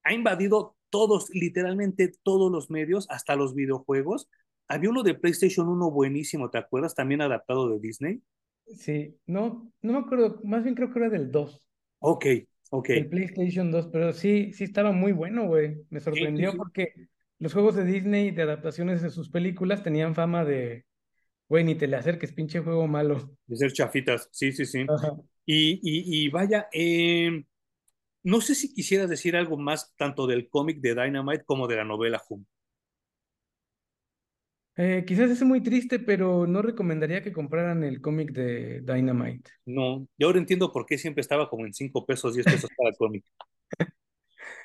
Speaker 1: ha invadido todos, literalmente todos los medios, hasta los videojuegos. Había uno de PlayStation 1 buenísimo, ¿te acuerdas? También adaptado de Disney.
Speaker 2: Sí, no, no me acuerdo, más bien creo que era del 2.
Speaker 1: Ok, ok.
Speaker 2: El PlayStation 2, pero sí, sí estaba muy bueno, güey. Me sorprendió porque los juegos de Disney de adaptaciones de sus películas tenían fama de Güey, ni te le acerques, pinche juego malo.
Speaker 1: De ser chafitas, sí, sí, sí. Y, y, y, vaya, eh, no sé si quisieras decir algo más tanto del cómic de Dynamite como de la novela Hum.
Speaker 2: Eh, quizás es muy triste, pero no recomendaría que compraran el cómic de Dynamite.
Speaker 1: No, yo ahora entiendo por qué siempre estaba como en 5 pesos, 10 pesos cada cómic.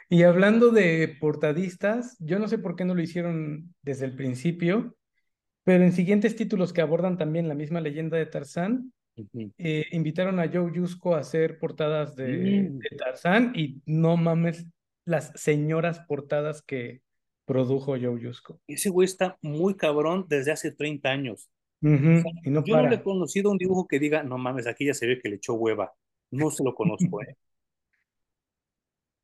Speaker 2: y hablando de portadistas, yo no sé por qué no lo hicieron desde el principio, pero en siguientes títulos que abordan también la misma leyenda de Tarzán, eh, invitaron a Joe Yusko a hacer portadas de, mm. Tarzán y no mames las señoras portadas que produjo Joe Yusko.
Speaker 1: Ese güey está muy cabrón desde hace 30 años.
Speaker 2: y no
Speaker 1: yo no le he conocido un dibujo que diga, no mames, aquí ya se ve que le echó hueva. No se lo conozco, ¿eh?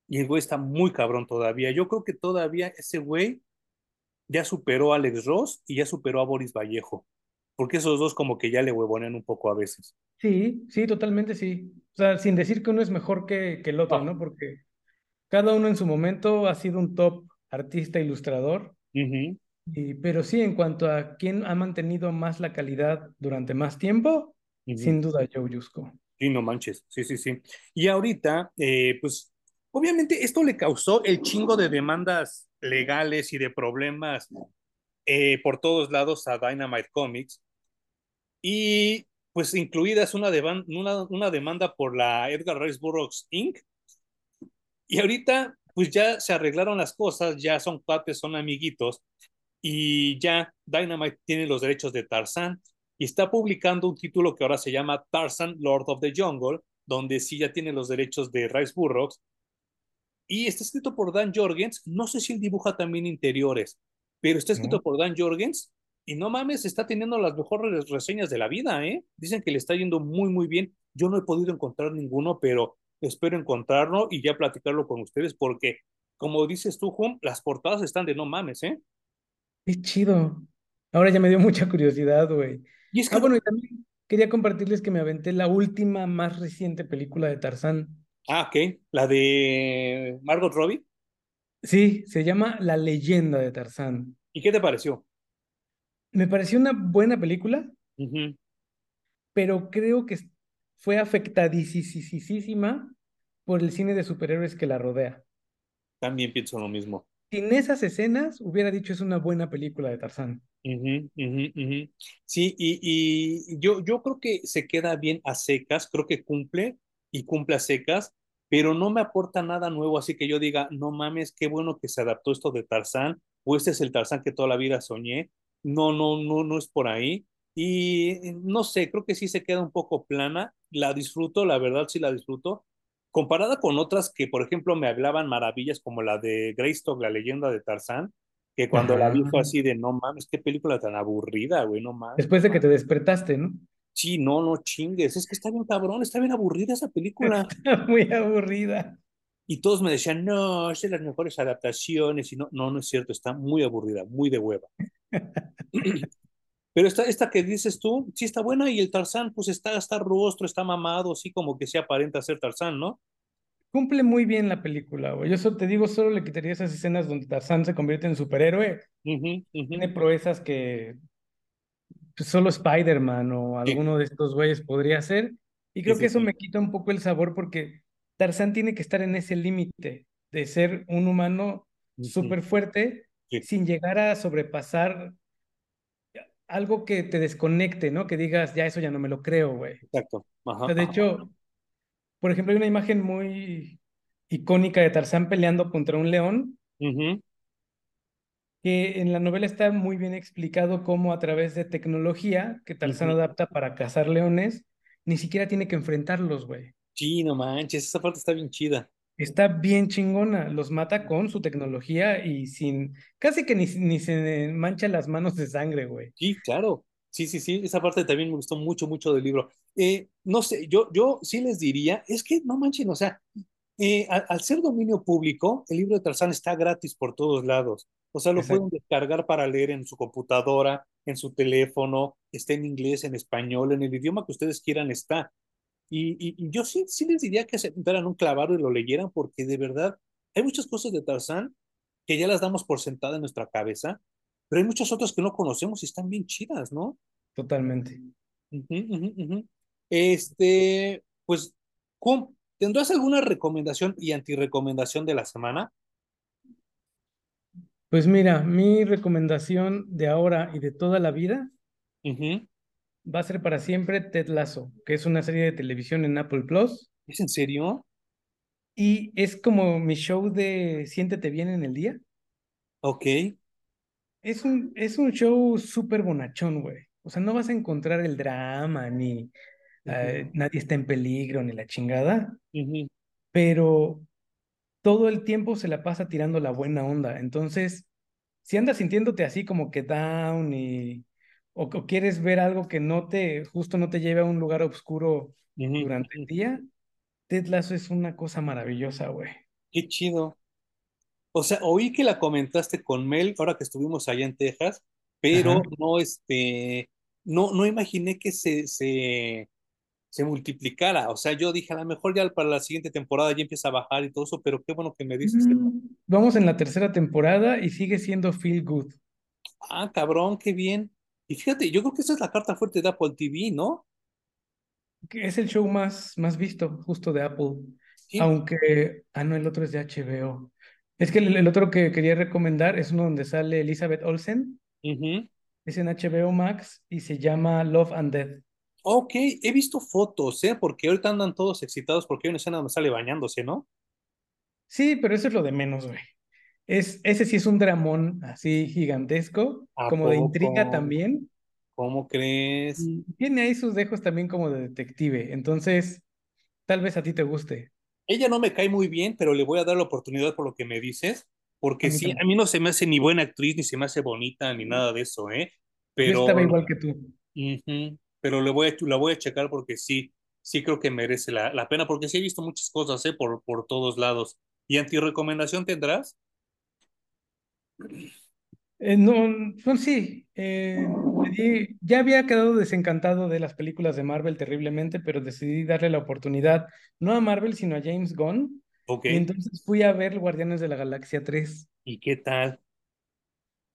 Speaker 1: Y el güey está muy cabrón todavía. Yo creo que todavía ese güey ya superó a Alex Ross y ya superó a Boris Vallejo, porque esos dos como que ya le huevonean un poco a veces.
Speaker 2: Sí, sí, totalmente sí. O sea, sin decir que uno es mejor que, que el otro, ¿no? Porque cada uno en su momento ha sido un top artista ilustrador. y, pero sí, en cuanto a quién ha mantenido más la calidad durante más tiempo, sin duda Joe Yusko.
Speaker 1: Sí, no manches, sí, sí, sí. Y ahorita, eh, pues, obviamente esto le causó el chingo de demandas legales y de problemas eh, por todos lados a Dynamite Comics. Y pues incluidas una, una, una demanda por la Edgar Rice Burroughs Inc. Y ahorita pues ya se arreglaron las cosas, ya son cuates, son amiguitos, y ya Dynamite tiene los derechos de Tarzan y está publicando un título que ahora se llama Tarzan, Lord of the Jungle, donde sí ya tiene los derechos de Rice Burroughs y está escrito por Dan Jorgens. No sé si él dibuja también interiores, pero está escrito por Dan Jorgens. Y no mames, está teniendo las mejores reseñas de la vida, ¿eh? Dicen que le está yendo muy, muy bien. Yo no he podido encontrar ninguno, pero espero encontrarlo y ya platicarlo con ustedes porque, como dices tú, Juan, las portadas están de no mames, ¿eh?
Speaker 2: Qué chido. Ahora ya me dio mucha curiosidad, güey.
Speaker 1: Y es que
Speaker 2: Ah, bueno, y también quería compartirles que me aventé la última más reciente película de Tarzán.
Speaker 1: Ah, ok. La de Margot Robbie.
Speaker 2: Sí, se llama La leyenda de Tarzán.
Speaker 1: ¿Y qué te pareció?
Speaker 2: Me pareció una buena película, pero creo que fue afectadísima por el cine de superhéroes que la rodea.
Speaker 1: También pienso lo mismo.
Speaker 2: Sin esas escenas, hubiera dicho es una buena película de Tarzán.
Speaker 1: Sí, y, y yo, yo creo que se queda bien a secas, creo que cumple y cumple a secas, pero no me aporta nada nuevo, así que yo diga, no mames, qué bueno que se adaptó esto de Tarzán, o este es el Tarzán que toda la vida soñé. No, no, no, no es por ahí. Y eh, no sé, creo que sí se queda un poco plana. La disfruto, la verdad sí la disfruto. Comparada con otras que, por ejemplo, me hablaban maravillas, como la de Greystock, la leyenda de Tarzán, que cuando la vi fue
Speaker 2: Ajá.
Speaker 1: así de, no mames, qué película tan aburrida, güey, no mames.
Speaker 2: Después de que te despertaste, ¿no?
Speaker 1: Sí, no, no chingues, es que está bien cabrón, está bien aburrida esa película.
Speaker 2: Está muy aburrida.
Speaker 1: Y todos me decían, no, es de las mejores adaptaciones, y no, no, no es cierto, está muy aburrida, muy de hueva. Pero esta, esta que dices tú, sí está buena, y el Tarzán, pues está, está rostro, está mamado, sí, como que se aparenta ser Tarzán, ¿no?
Speaker 2: Cumple muy bien la película, güey. Yo solo te digo, solo le quitaría esas escenas donde Tarzán se convierte en superhéroe.
Speaker 1: Ujú,
Speaker 2: Tiene
Speaker 1: ujú.
Speaker 2: proezas que pues, solo Spider-Man o
Speaker 1: Sí,
Speaker 2: alguno de estos güeyes podría hacer. Y
Speaker 1: sí,
Speaker 2: creo que eso
Speaker 1: sí.
Speaker 2: me quita un poco el sabor porque Tarzán tiene que estar en ese límite de ser un humano súper fuerte
Speaker 1: sí,
Speaker 2: sin llegar a sobrepasar algo que te desconecte, ¿no? Que digas, ya eso ya no me lo creo, güey.
Speaker 1: exacto.
Speaker 2: O
Speaker 1: Ajá,
Speaker 2: sea, de
Speaker 1: ajá.
Speaker 2: hecho, por ejemplo, hay una imagen muy icónica de Tarzán peleando contra un león que en la novela está muy bien explicado cómo a través de tecnología que Tarzán adapta para cazar leones, ni siquiera tiene que enfrentarlos, güey.
Speaker 1: Sí, no manches, esa parte está bien chida.
Speaker 2: Está bien chingona, los mata con su tecnología y sin, casi que ni, ni se mancha las manos de sangre, güey.
Speaker 1: Sí, claro. Sí, sí, sí, esa parte también me gustó mucho, mucho del libro. Eh, no sé, yo, yo sí les diría, es que no manchen, o sea, eh, al, al ser dominio público, el libro de Tarzán está gratis por todos lados. O sea, lo pueden descargar para leer en su computadora, en su teléfono, está en inglés, en español, en el idioma que ustedes quieran está. Y, y, y yo sí, sí les diría que se sentaran un clavado y lo leyeran, porque de verdad hay muchas cosas de Tarzán que ya las damos por sentada en nuestra cabeza, pero hay muchas otras que no conocemos y están bien chidas, ¿no?
Speaker 2: totalmente.
Speaker 1: Este, pues, ¿cómo- ¿tendrás alguna recomendación y antirecomendación de la semana?
Speaker 2: Pues mira, mi recomendación de ahora y de toda la vida
Speaker 1: Ujú.
Speaker 2: Va a ser para siempre Ted Lasso, que es una serie de televisión en Apple Plus
Speaker 1: ¿Es en serio?
Speaker 2: y es como mi show de Siéntete bien en el día.
Speaker 1: Ok.
Speaker 2: Es un, es un show súper bonachón, güey. O sea, no vas a encontrar el drama, ni eh, nadie está en peligro, ni la chingada, pero todo el tiempo se la pasa tirando la buena onda. Entonces, si andas sintiéndote así como que down y o, o quieres ver algo que no te, justo no te lleve a un lugar oscuro durante el día, Ted Lasso es una cosa maravillosa, güey.
Speaker 1: Qué chido. O sea, oí que la comentaste con Mel ahora que estuvimos allá en Texas, pero
Speaker 2: Ajá.
Speaker 1: no, este, no, no imaginé que se, se, se multiplicara. O sea, yo dije, a lo mejor ya para la siguiente temporada ya empieza a bajar y todo eso, pero qué bueno que me dices.
Speaker 2: Mm, Vamos en la tercera temporada y sigue siendo feel good.
Speaker 1: Ah, cabrón, qué bien. Y fíjate, yo creo que esa es la carta fuerte de Apple TV, ¿no?
Speaker 2: que Es el show más, más visto justo de Apple.
Speaker 1: Sí.
Speaker 2: Aunque, ah, no, el otro es de HBO. Es que el, el otro que quería recomendar es uno donde sale Elizabeth Olsen.
Speaker 1: Ujú.
Speaker 2: Es en HBO Max y se llama Love and Death.
Speaker 1: Ok, he visto fotos, ¿eh? Porque ahorita andan todos excitados porque hay una escena donde sale bañándose, ¿no?
Speaker 2: Sí, pero eso es lo de menos, güey. Es, ese sí es un dramón así gigantesco,
Speaker 1: ¿A
Speaker 2: como de intriga también.
Speaker 1: ¿Cómo crees?
Speaker 2: Y tiene ahí sus dejos también como de detective. Entonces, tal vez a ti te guste.
Speaker 1: Ella no me cae muy bien, pero le voy a dar la oportunidad por lo que me dices, porque sí, a mí no se me hace ni buena actriz, ni se me hace bonita, ni nada de eso, ¿eh?
Speaker 2: Yo
Speaker 1: Pero,
Speaker 2: estaba igual que tú.
Speaker 1: pero le voy a, la voy a checar porque sí. sí creo que merece la, la pena, porque sí he visto muchas cosas, ¿eh? Por, por todos lados. ¿Y anti-recomendación tendrás?
Speaker 2: Eh, no, no, sí. eh, di- ya había quedado desencantado de las películas de Marvel terriblemente, pero decidí darle la oportunidad, no a Marvel, sino a James Gunn.
Speaker 1: Ok.
Speaker 2: Y entonces fui a ver Guardianes de la Galaxia 3.
Speaker 1: ¿Y qué tal?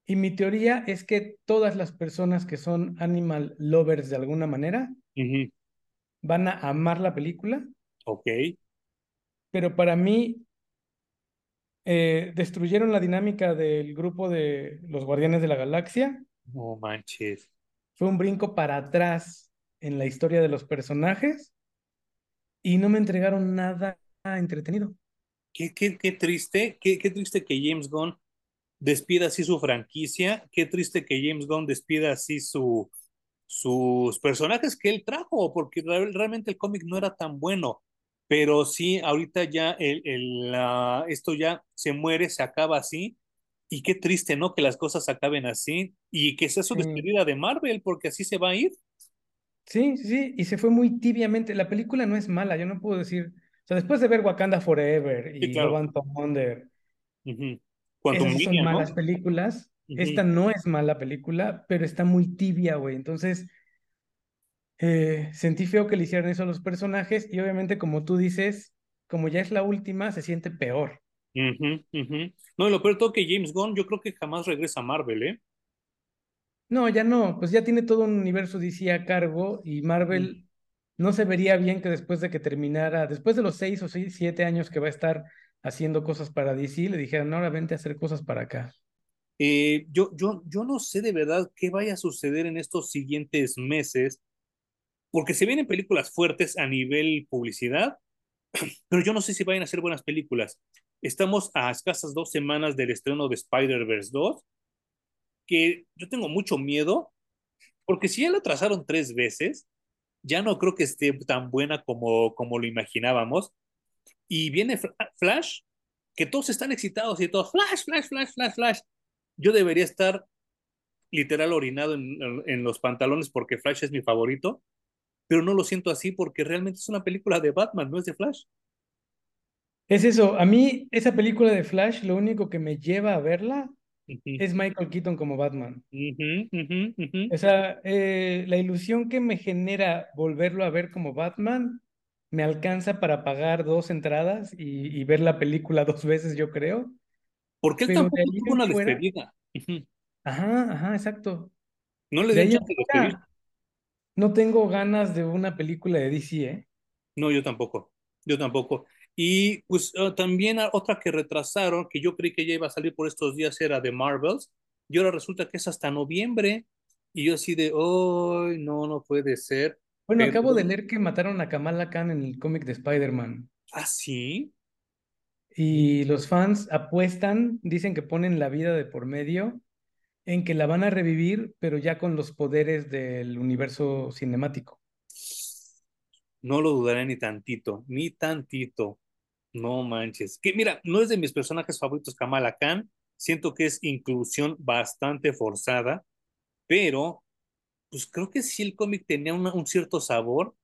Speaker 2: Y mi teoría es que todas las personas que son animal lovers de alguna manera van a amar la película,
Speaker 1: Ok.
Speaker 2: pero para mí eh, destruyeron la dinámica del grupo de los Guardianes de la Galaxia.
Speaker 1: No manches.
Speaker 2: Fue un brinco para atrás en la historia de los personajes y no me entregaron nada entretenido.
Speaker 1: Qué, qué, qué triste, qué, qué triste que James Gunn despida así su franquicia, qué triste que James Gunn despida así su, sus personajes que él trajo, porque re- realmente el cómic no era tan bueno, pero sí, ahorita ya el, el, la- esto ya se muere, se acaba así, y qué triste, ¿no? Que las cosas acaben así, y que sea su
Speaker 2: Sí,
Speaker 1: despedida de Marvel, porque así se va a ir.
Speaker 2: sí, sí, sí, y se fue muy tibiamente. La película no es mala, yo no puedo decir, o sea, después de ver Wakanda Forever
Speaker 1: Sí,
Speaker 2: y Love
Speaker 1: claro. Quantum
Speaker 2: esas sí son malas películas.
Speaker 1: Ujú.
Speaker 2: Esta no es mala película, pero está muy tibia, güey. Entonces, eh, sentí feo que le hicieran eso a los personajes y obviamente, como tú dices, como ya es la última, se siente peor.
Speaker 1: No, lo peor de todo que James Gunn, yo creo que jamás regresa a Marvel, ¿eh?
Speaker 2: No, ya no, pues ya tiene todo un universo DC a cargo y. Marvel no se vería bien que después de que terminara, después de los seis o seis, siete años que va a estar haciendo cosas para DC, le dijeran, ahora vente a hacer cosas para acá.
Speaker 1: Eh, yo, yo, yo no sé de verdad qué vaya a suceder en estos siguientes meses, porque se vienen películas fuertes a nivel publicidad, pero yo no sé si vayan a ser buenas películas. Estamos a escasas dos semanas del estreno de Spider-Verse 2, que yo tengo mucho miedo, porque si ya la trazaron tres veces, ya no creo que esté tan buena como, como lo imaginábamos. Y viene Fla- Flash, que todos están excitados y todos, Flash, Flash, Flash, Flash, Flash. Yo debería estar literal orinado en, en los pantalones porque Flash es mi favorito, pero no lo siento así porque realmente es una película de Batman, no es de Flash.
Speaker 2: Es eso, a mí esa película de Flash, lo único que me lleva a verla es Michael Keaton como Batman. O sea, eh, la ilusión que me genera volverlo a ver como Batman me alcanza para pagar dos entradas y, y ver la película dos veces, yo creo.
Speaker 1: Porque él
Speaker 2: Pero
Speaker 1: tampoco tuvo una
Speaker 2: fuera,
Speaker 1: despedida.
Speaker 2: Ajá, ajá, exacto.
Speaker 1: No le
Speaker 2: De no tengo ganas de una película de DC, ¿eh?
Speaker 1: No, yo tampoco. Yo tampoco. Y pues uh, también otra que retrasaron, que yo creí que ya iba a salir por estos días, era de Marvels, y ahora resulta que es hasta noviembre. Y yo así de, oh, no, no puede ser.
Speaker 2: Bueno,
Speaker 1: Pero,
Speaker 2: acabo de leer que mataron a Kamala Khan en el cómic de Spider-Man.
Speaker 1: ¿ah, sí?
Speaker 2: Y los fans apuestan, dicen que ponen la vida de por medio en que la van a revivir, pero ya con los poderes del universo cinemático.
Speaker 1: No lo dudaré ni tantito, ni tantito. No manches. Que mira, no es de mis personajes favoritos Kamala Khan. Siento que es inclusión bastante forzada, pero pues creo que sí el cómic tenía un cierto sabor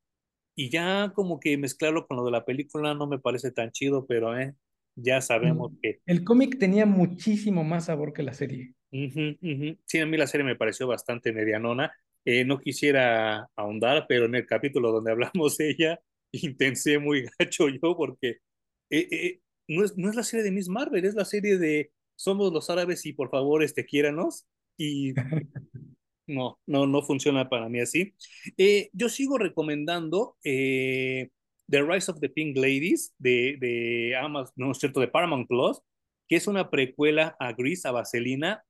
Speaker 1: y ya como que mezclarlo con lo de la película no me parece tan chido, pero eh, ya sabemos
Speaker 2: Mm.
Speaker 1: que
Speaker 2: El cómic tenía muchísimo más sabor que la serie.
Speaker 1: Sí, a mí la serie me pareció bastante medianona. Eh, no quisiera ahondar, pero en el capítulo donde hablamos de ella, intensé muy gacho yo porque eh, eh, no es, no es la serie de Miss Marvel, es la serie de Somos los árabes y por favor, este, quiéranos. Y no, no, no funciona para mí así. Yo sigo recomendando The Rise of the Pink Ladies de, de Amazon, no es cierto, de Paramount Plus, que es una precuela a Grease, a Vaselina,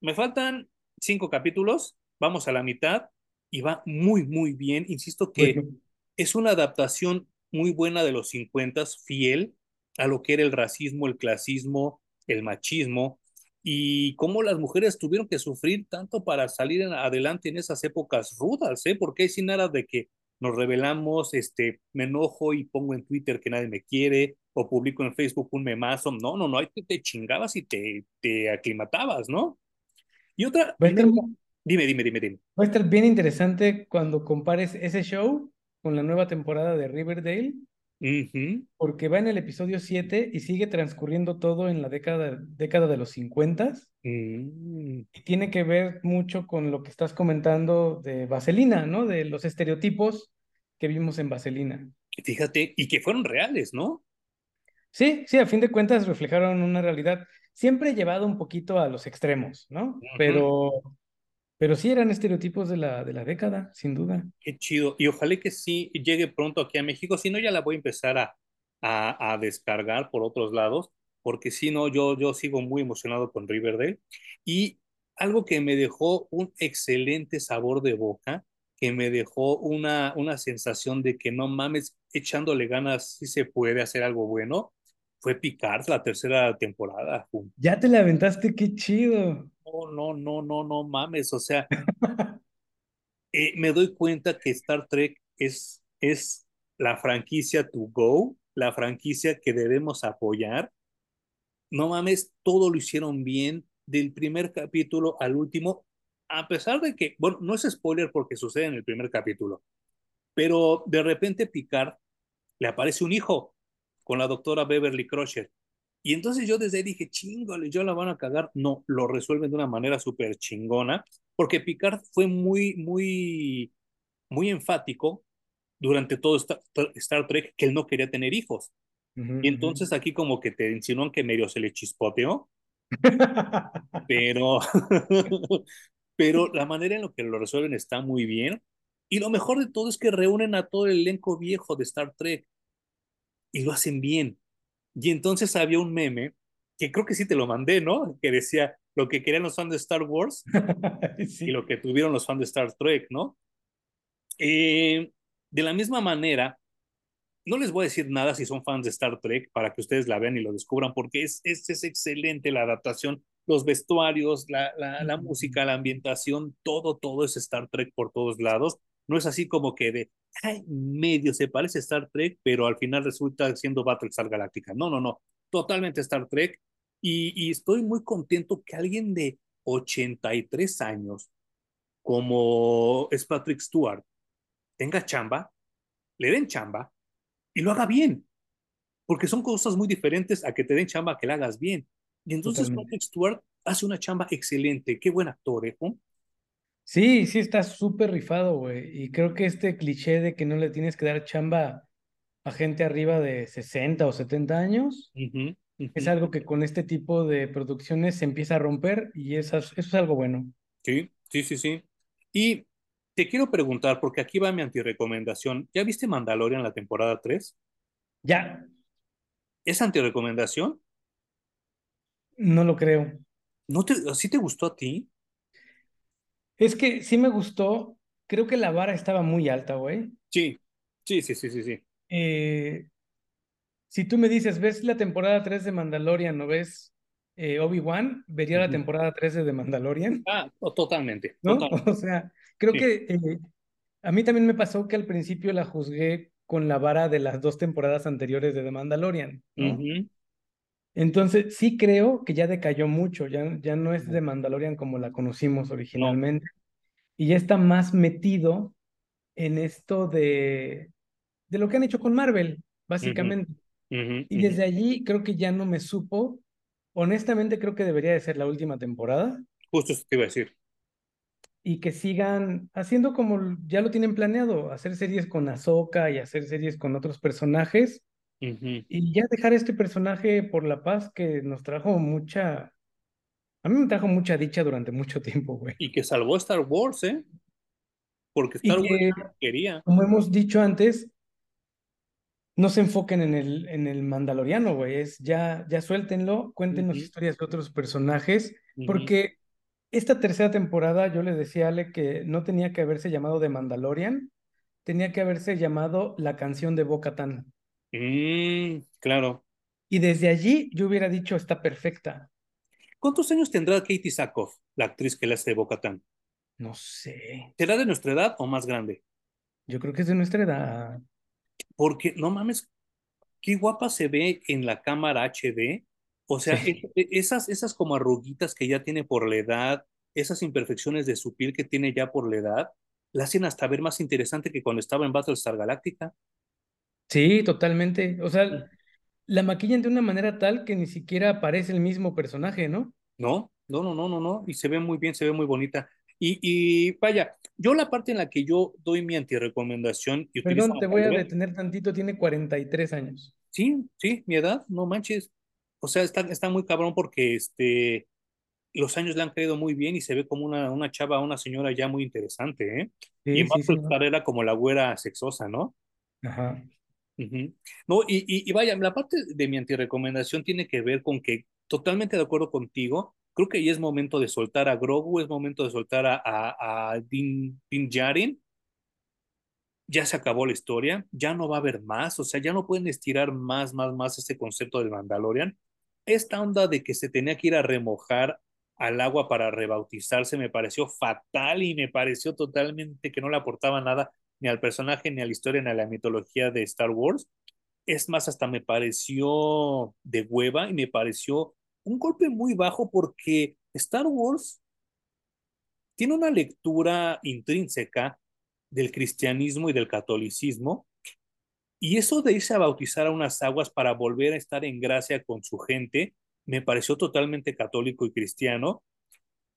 Speaker 1: me faltan cinco capítulos, vamos a la mitad y va muy, muy bien. Insisto que
Speaker 2: Bueno,
Speaker 1: es una adaptación muy buena de los 50, fiel a lo que era el racismo, el clasismo, el machismo y cómo las mujeres tuvieron que sufrir tanto para salir en- adelante en esas épocas rudas, ¿eh? Porque sin nada de que nos revelamos, este, me enojo y pongo en Twitter que nadie me quiere o publico en Facebook un memazo. No, no, no, ahí te, te chingabas y te, te aclimatabas, ¿no? Y otra,
Speaker 2: estar,
Speaker 1: dime, dime, dime, dime.
Speaker 2: va a estar bien interesante cuando compares ese show con la nueva temporada de Riverdale, porque va en el episodio 7 y sigue transcurriendo todo en la década, década de los 50
Speaker 1: mm.
Speaker 2: y tiene que ver mucho con lo que estás comentando de Vaselina, ¿no? De los estereotipos que vimos en Vaselina.
Speaker 1: Fíjate, y que fueron reales, ¿no?
Speaker 2: Sí, sí, a fin de cuentas reflejaron una realidad siempre llevado un poquito a los extremos, ¿no? Pero, pero sí eran estereotipos de la, de la década, sin duda.
Speaker 1: Qué chido. Y ojalá que sí llegue pronto aquí a México. Si no, ya la voy a empezar a, a, a descargar por otros lados, porque si no, yo, yo sigo muy emocionado con Riverdale. Y algo que me dejó un excelente sabor de boca, que me dejó una, una sensación de que no mames, echándole ganas, si se puede hacer algo bueno, fue Picard, la tercera temporada.
Speaker 2: Ya te la aventaste, qué chido.
Speaker 1: No, no, no, no, no mames. O sea, eh, me doy cuenta que Star Trek es, es la franquicia to go, la franquicia que debemos apoyar. No mames, todo lo hicieron bien, del primer capítulo al último, a pesar de que, bueno, no es spoiler porque sucede en el primer capítulo, pero de repente Picard le aparece un hijo con la doctora Beverly Crusher. Y entonces yo desde ahí dije, chingole, yo la van a cagar. No, lo resuelven de una manera súper chingona, porque Picard fue muy, muy, muy enfático durante todo Star, Trek que él no quería tener hijos. Y entonces aquí como que te insinúan que medio se le chispoteó, pero, pero la manera en la que lo resuelven está muy bien. Y lo mejor de todo es que reúnen a todo el elenco viejo de Star Trek y lo hacen bien. Y entonces había un meme, que creo que sí te lo mandé, ¿no? Que decía lo que querían los fans de Star Wars y lo que tuvieron los fans de Star Trek, ¿no? Eh, de la misma manera, no les voy a decir nada si son fans de Star Trek para que ustedes la vean y lo descubran, porque es, es, es excelente la adaptación, los vestuarios, la, la, la música, la ambientación, todo, todo es Star Trek por todos lados. No es así como que de, ay, medio se parece a Star Trek, pero al final resulta siendo Battlestar Galactica. No, no, no, totalmente Star Trek. Y, y estoy muy contento que alguien de 83 años, como es Patrick Stewart, tenga chamba, le den chamba y lo haga bien, porque son cosas muy diferentes a que te den chamba que la hagas bien. Y entonces. Patrick Stewart hace una chamba excelente, qué buen actor, ¿eh?
Speaker 2: Sí, sí, está súper rifado, güey. Y creo que este cliché de que no le tienes que dar chamba a gente arriba de 60 o 70 años
Speaker 1: Uh -huh, uh
Speaker 2: es algo que con este tipo de producciones se empieza a romper y eso, es- eso es algo bueno.
Speaker 1: Sí, sí, sí, sí. Y te quiero preguntar, porque aquí va mi antirecomendación. ¿Ya viste Mandalorian la temporada 3?
Speaker 2: Ya,
Speaker 1: ¿Es antirecomendación?
Speaker 2: no lo creo.
Speaker 1: ¿No te, ¿Sí te gustó a ti?
Speaker 2: Es que sí me gustó, creo que la vara estaba muy alta, güey.
Speaker 1: Sí, sí, sí, sí, sí, sí.
Speaker 2: Eh, si tú me dices, ¿ves la temporada 3 de Mandalorian o ves eh, Obi-Wan? Vería la temporada 3 de The Mandalorian,
Speaker 1: Ah, totalmente,
Speaker 2: ¿no?
Speaker 1: totalmente.
Speaker 2: O sea, creo
Speaker 1: Sí.
Speaker 2: que eh, a mí también me pasó que al principio la juzgué con la vara de las dos temporadas anteriores de The Mandalorian,
Speaker 1: Uh.
Speaker 2: Entonces, sí creo que ya decayó mucho, ya, ya no es The Mandalorian como la conocimos
Speaker 1: No.
Speaker 2: originalmente, y ya está más metido en esto de, de lo que han hecho con Marvel,
Speaker 1: Uh
Speaker 2: básicamente.
Speaker 1: -huh.
Speaker 2: Y desde allí creo que ya no me supo. Honestamente creo que debería de ser la última temporada
Speaker 1: Justo eso te iba a decir.
Speaker 2: y que sigan haciendo como ya lo tienen planeado, hacer series con Ahsoka y hacer series con otros personajes
Speaker 1: Uh -huh.
Speaker 2: y ya dejar este personaje por la paz que nos trajo mucha, a mí me trajo mucha dicha durante mucho tiempo, güey.
Speaker 1: Y que salvó Star Wars, ¿eh? Porque
Speaker 2: Y
Speaker 1: Star Wars
Speaker 2: que,
Speaker 1: quería.
Speaker 2: como hemos dicho antes, no se enfoquen en el, en el Mandaloriano, güey, es ya, ya suéltenlo, cuéntenos historias de otros personajes, porque esta tercera temporada yo le decía a Ale que no tenía que haberse llamado The Mandalorian, tenía que haberse llamado La canción de Bo-Katan.
Speaker 1: Mm, claro.
Speaker 2: Y desde allí yo hubiera dicho, está perfecta.
Speaker 1: ¿Cuántos años tendrá Katie Sackhoff, la actriz que le hace de Bo-Katan?
Speaker 2: No sé,
Speaker 1: ¿Será de nuestra edad o más grande?
Speaker 2: yo creo que es de nuestra edad.
Speaker 1: Porque, no mames, qué guapa se ve en la cámara HD. O sea,
Speaker 2: Sí.
Speaker 1: es- esas, esas como arruguitas que ya tiene por la edad, esas imperfecciones de su piel que tiene ya por la edad, la hacen hasta ver más interesante que cuando estaba en Battlestar Galactica.
Speaker 2: Sí, totalmente. O sea, la maquillan de una manera tal que ni siquiera aparece el mismo personaje, ¿no?
Speaker 1: No, no, no, no, no, no. Y se ve muy bien, se ve muy bonita. Y, y vaya, yo la parte en la que yo doy mi antirecomendación y
Speaker 2: Perdón, te voy a detener tantito, tiene 43 años.
Speaker 1: Sí, sí, mi edad, no manches. O sea, está, está muy cabrón porque este, los años le han caído muy bien y se ve como una, una chava, una señora ya muy interesante, ¿eh? y en sí, sí, era como la güera sexosa, ¿no?
Speaker 2: Ajá.
Speaker 1: No, y, y, y, vaya, la parte de mi antirecomendación tiene que ver con que, totalmente de acuerdo contigo, creo que ya es momento de soltar a Grogu, es momento de soltar a, a, Din, Din Djarin. Ya se acabó la historia, ya no va a haber más, o sea, ya no pueden estirar más, más, más ese concepto del Mandalorian. Esta onda de que se tenía que ir a remojar al agua para rebautizarse me pareció fatal y me pareció totalmente que no le aportaba nada ni al personaje, ni a la historia, ni a la mitología de Star Wars. Es más, hasta me pareció de hueva y me pareció un golpe muy bajo porque Star Wars tiene una lectura intrínseca del cristianismo y del catolicismo. Y eso de irse a bautizar a unas aguas para volver a estar en gracia con su gente, me pareció totalmente católico y cristiano,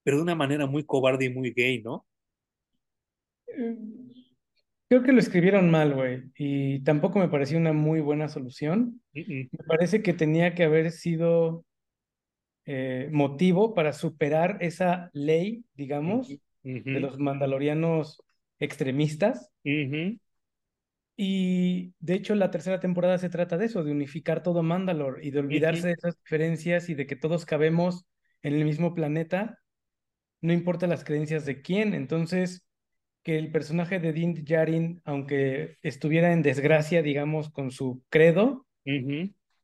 Speaker 1: pero de una manera muy cobarde y muy gay, ¿no?
Speaker 2: Creo que lo escribieron mal, güey, y tampoco me pareció una muy buena solución.
Speaker 1: Mm, mm.
Speaker 2: Me parece que tenía que haber sido eh, motivo para superar esa ley, digamos, de los mandalorianos extremistas. Y de hecho la tercera temporada se trata de eso, de unificar todo Mandalor y de olvidarse de esas diferencias y de que todos cabemos en el mismo planeta, no importa las creencias de quién. Entonces, que el personaje de Din Djarin, aunque estuviera en desgracia, digamos, con su credo,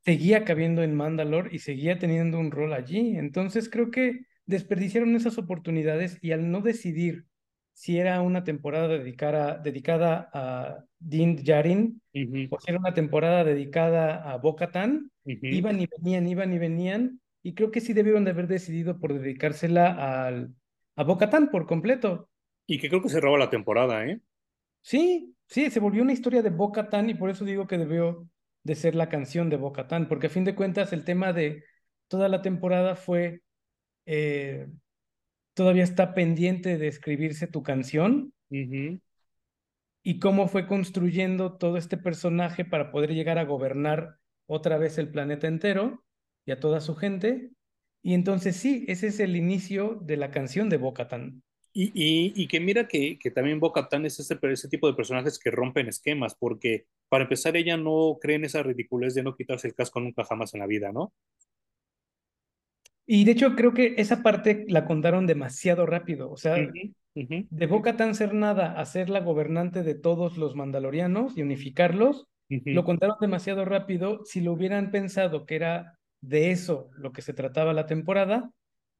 Speaker 2: seguía cabiendo en Mandalor y seguía teniendo un rol allí. Entonces, creo que desperdiciaron esas oportunidades y al no decidir si era una temporada dedicada, dedicada a Din Djarin o si era una temporada dedicada a Bo-Katan, iban y venían, iban y venían, y creo que sí debieron de haber decidido por dedicársela al, a Bo-Katan por completo.
Speaker 1: Y que creo que se roba la temporada, ¿eh?
Speaker 2: Sí, sí, se volvió una historia de Bo-Katan y por eso digo que debió de ser la canción de Bo-Katan, porque a fin de cuentas el tema de toda la temporada fue, eh, todavía está pendiente de escribirse tu canción y cómo fue construyendo todo este personaje para poder llegar a gobernar otra vez el planeta entero y a toda su gente. Y entonces sí, ese es el inicio de la canción de Bo-Katan.
Speaker 1: Y, y, y que mira que, que también Bo-Katan es ese, ese tipo de personajes que rompen esquemas, porque para empezar ella no cree en esa ridiculez de no quitarse el casco nunca jamás en la vida, ¿no?
Speaker 2: Y de hecho creo que esa parte la contaron demasiado rápido. O sea, de Bo-Katan ser nada a ser la gobernante de todos los mandalorianos y unificarlos, lo contaron demasiado rápido. Si lo hubieran pensado que era de eso lo que se trataba la temporada,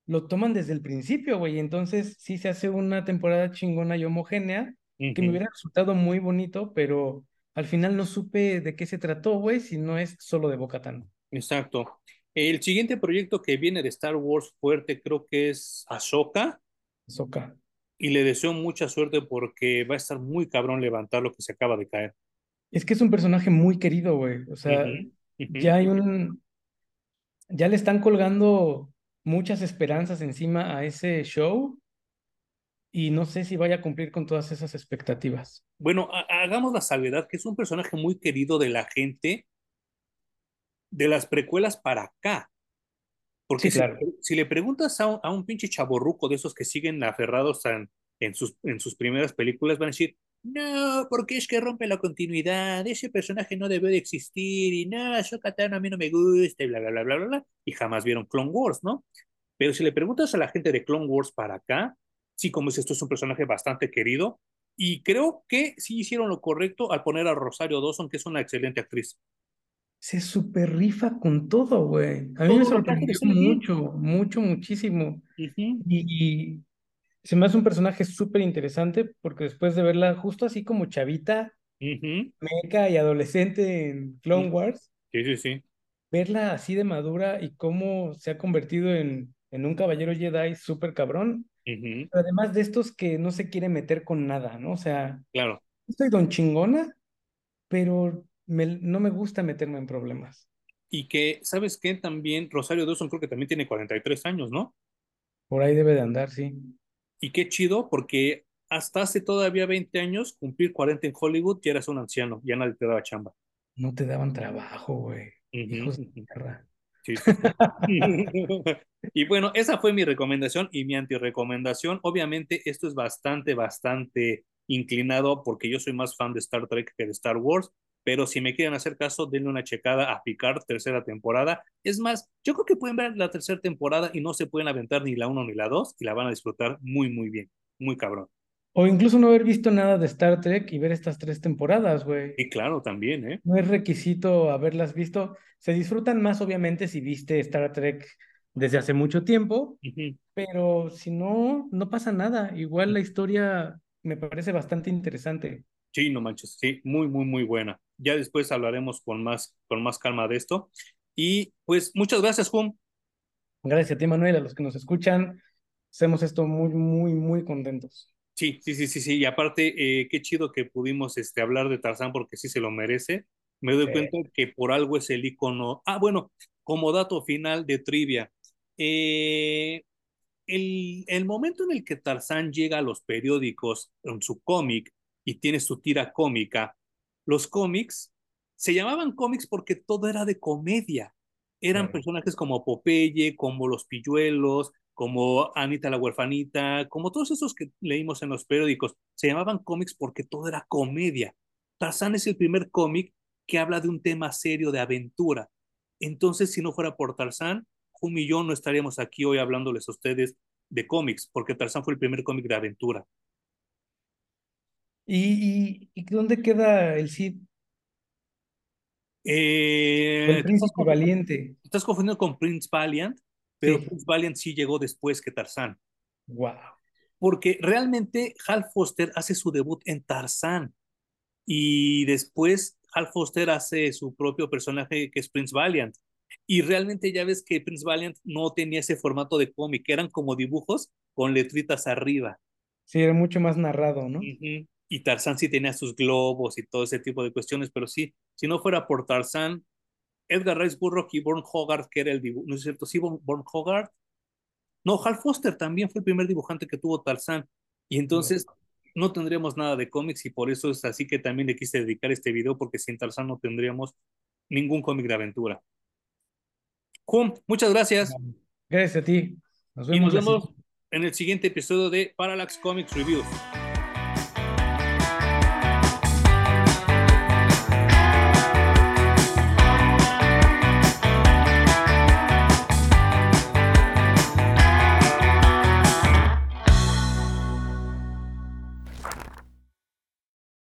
Speaker 2: lo toman desde el principio, güey. Entonces sí se hace una temporada chingona y homogénea que me hubiera resultado muy bonito, pero al final no supe de qué se trató, güey, si no es solo de Bo-Katan.
Speaker 1: Exacto. El siguiente proyecto que viene de Star Wars fuerte creo que es Ahsoka
Speaker 2: Soka.
Speaker 1: y le deseo mucha suerte porque va a estar muy cabrón levantar lo que se acaba de caer.
Speaker 2: Es que es un personaje muy querido, güey. O sea, ya hay un, ya le están colgando muchas esperanzas encima a ese show y no sé si vaya a cumplir con todas esas expectativas.
Speaker 1: Bueno, ha- hagamos la salvedad que es un personaje muy querido de la gente de las precuelas para acá. Porque
Speaker 2: Sí,
Speaker 1: si,
Speaker 2: claro.
Speaker 1: si le preguntas a un, a un pinche chaborruco de esos que siguen aferrados en, en, sus, en sus primeras películas, van a decir, no, porque es que rompe la continuidad, ese personaje no debe de existir, y no, Ahsoka Tano a mí no me gusta, y bla, bla, bla, bla, bla, y jamás vieron Clone Wars, ¿no? Pero si le preguntas a la gente de Clone Wars para acá, sí, como dices, esto es un personaje bastante querido, y creo que sí hicieron lo correcto al poner a Rosario Dawson, que es una excelente actriz.
Speaker 2: Se super rifa con todo, güey. A mí me sorprendió mucho, mucho, muchísimo. Y, y se me hace un personaje súper interesante porque después de verla justo así como chavita, meca y adolescente en Clone. Wars,
Speaker 1: Sí, sí, sí.
Speaker 2: verla así de madura y cómo se ha convertido en, en un caballero Jedi súper cabrón, Pero además de estos que no se quiere meter con nada, ¿no? O sea,
Speaker 1: Claro.
Speaker 2: estoy don chingona, pero me- no me gusta meterme en problemas.
Speaker 1: Y que, ¿sabes qué? También Rosario Dawson creo que también tiene 43 años, ¿no?
Speaker 2: Por ahí debe de andar, sí.
Speaker 1: Y qué chido, porque hasta hace todavía 20 años, cumplir 40 en Hollywood, ya eras un anciano, ya nadie te daba chamba.
Speaker 2: No te daban trabajo, güey. Hijos de
Speaker 1: ujú. Sí. Y bueno, esa fue mi recomendación y mi antirecomendación. Obviamente, esto es bastante, bastante inclinado porque yo soy más fan de Star Trek que de Star Wars, pero si me quieren hacer caso, denle una checada a Picard, tercera temporada. Es más, yo creo que pueden ver la tercera temporada y no se pueden aventar ni la uno ni la dos y la van a disfrutar muy, muy bien, muy cabrón.
Speaker 2: O incluso no haber visto nada de Star Trek y ver estas tres temporadas, güey.
Speaker 1: Y claro, también, ¿eh?
Speaker 2: No es requisito haberlas visto. Se disfrutan más, obviamente, si viste Star Trek desde hace mucho tiempo, pero si no, no pasa nada. Igual la historia me parece bastante interesante.
Speaker 1: Sí, no manches, sí, muy, muy, muy buena. Ya después hablaremos con más, con más calma de esto. Y pues muchas gracias, Juan.
Speaker 2: Gracias a ti, Manuel, a los que nos escuchan. Hacemos esto muy, muy, muy contentos.
Speaker 1: Sí, sí, sí, sí, sí. Y aparte, eh, qué chido que pudimos este, hablar de Tarzán porque sí se lo merece. Me doy
Speaker 2: Sí.
Speaker 1: cuenta que por algo es el icono. Ah, bueno, como dato final de trivia. eh, el, el momento en el que Tarzán llega a los periódicos en su cómic y tiene su tira cómica, los cómics se llamaban cómics porque todo era de comedia. Eran
Speaker 2: Sí.
Speaker 1: personajes como Popeye, como los Pilluelos, como Anita la huerfanita, como todos esos que leímos en los periódicos. Se llamaban cómics porque todo era comedia. Tarzán es el primer cómic que habla de un tema serio de aventura. Entonces, si no fuera por Tarzán, y yo no estaríamos aquí hoy hablándoles a ustedes de cómics, porque Tarzán fue el primer cómic de aventura.
Speaker 2: ¿Y, y, y dónde queda el Cid?
Speaker 1: Eh,
Speaker 2: el
Speaker 1: estás,
Speaker 2: príncipe valiente.
Speaker 1: te estás confundiendo con Prince Valiant, pero
Speaker 2: Sí.
Speaker 1: Prince Valiant sí llegó después que Tarzán,
Speaker 2: Wow.
Speaker 1: porque realmente Hal Foster hace su debut en Tarzán y después Hal Foster hace su propio personaje que es Prince Valiant. Y realmente ya ves que Prince Valiant no tenía ese formato de cómic, eran como dibujos con letritas arriba.
Speaker 2: Sí, era mucho más narrado, ¿no?
Speaker 1: Y Tarzán sí tenía sus globos y todo ese tipo de cuestiones, pero sí, si no fuera por Tarzán, Edgar Rice Burroughs y Born Hogarth, que era el dibujo, ¿no es cierto? Sí, Born, Hogarth. No, Hal Foster también fue el primer dibujante que tuvo Tarzán. Y entonces no tendríamos nada de cómics y por eso es así que también le quise dedicar este video, porque sin Tarzán no tendríamos ningún cómic de aventura. Jum, muchas gracias
Speaker 2: Gracias a ti. Nos
Speaker 1: y nos
Speaker 2: vemos
Speaker 1: vemos en el siguiente episodio de Parallax Comics Reviews.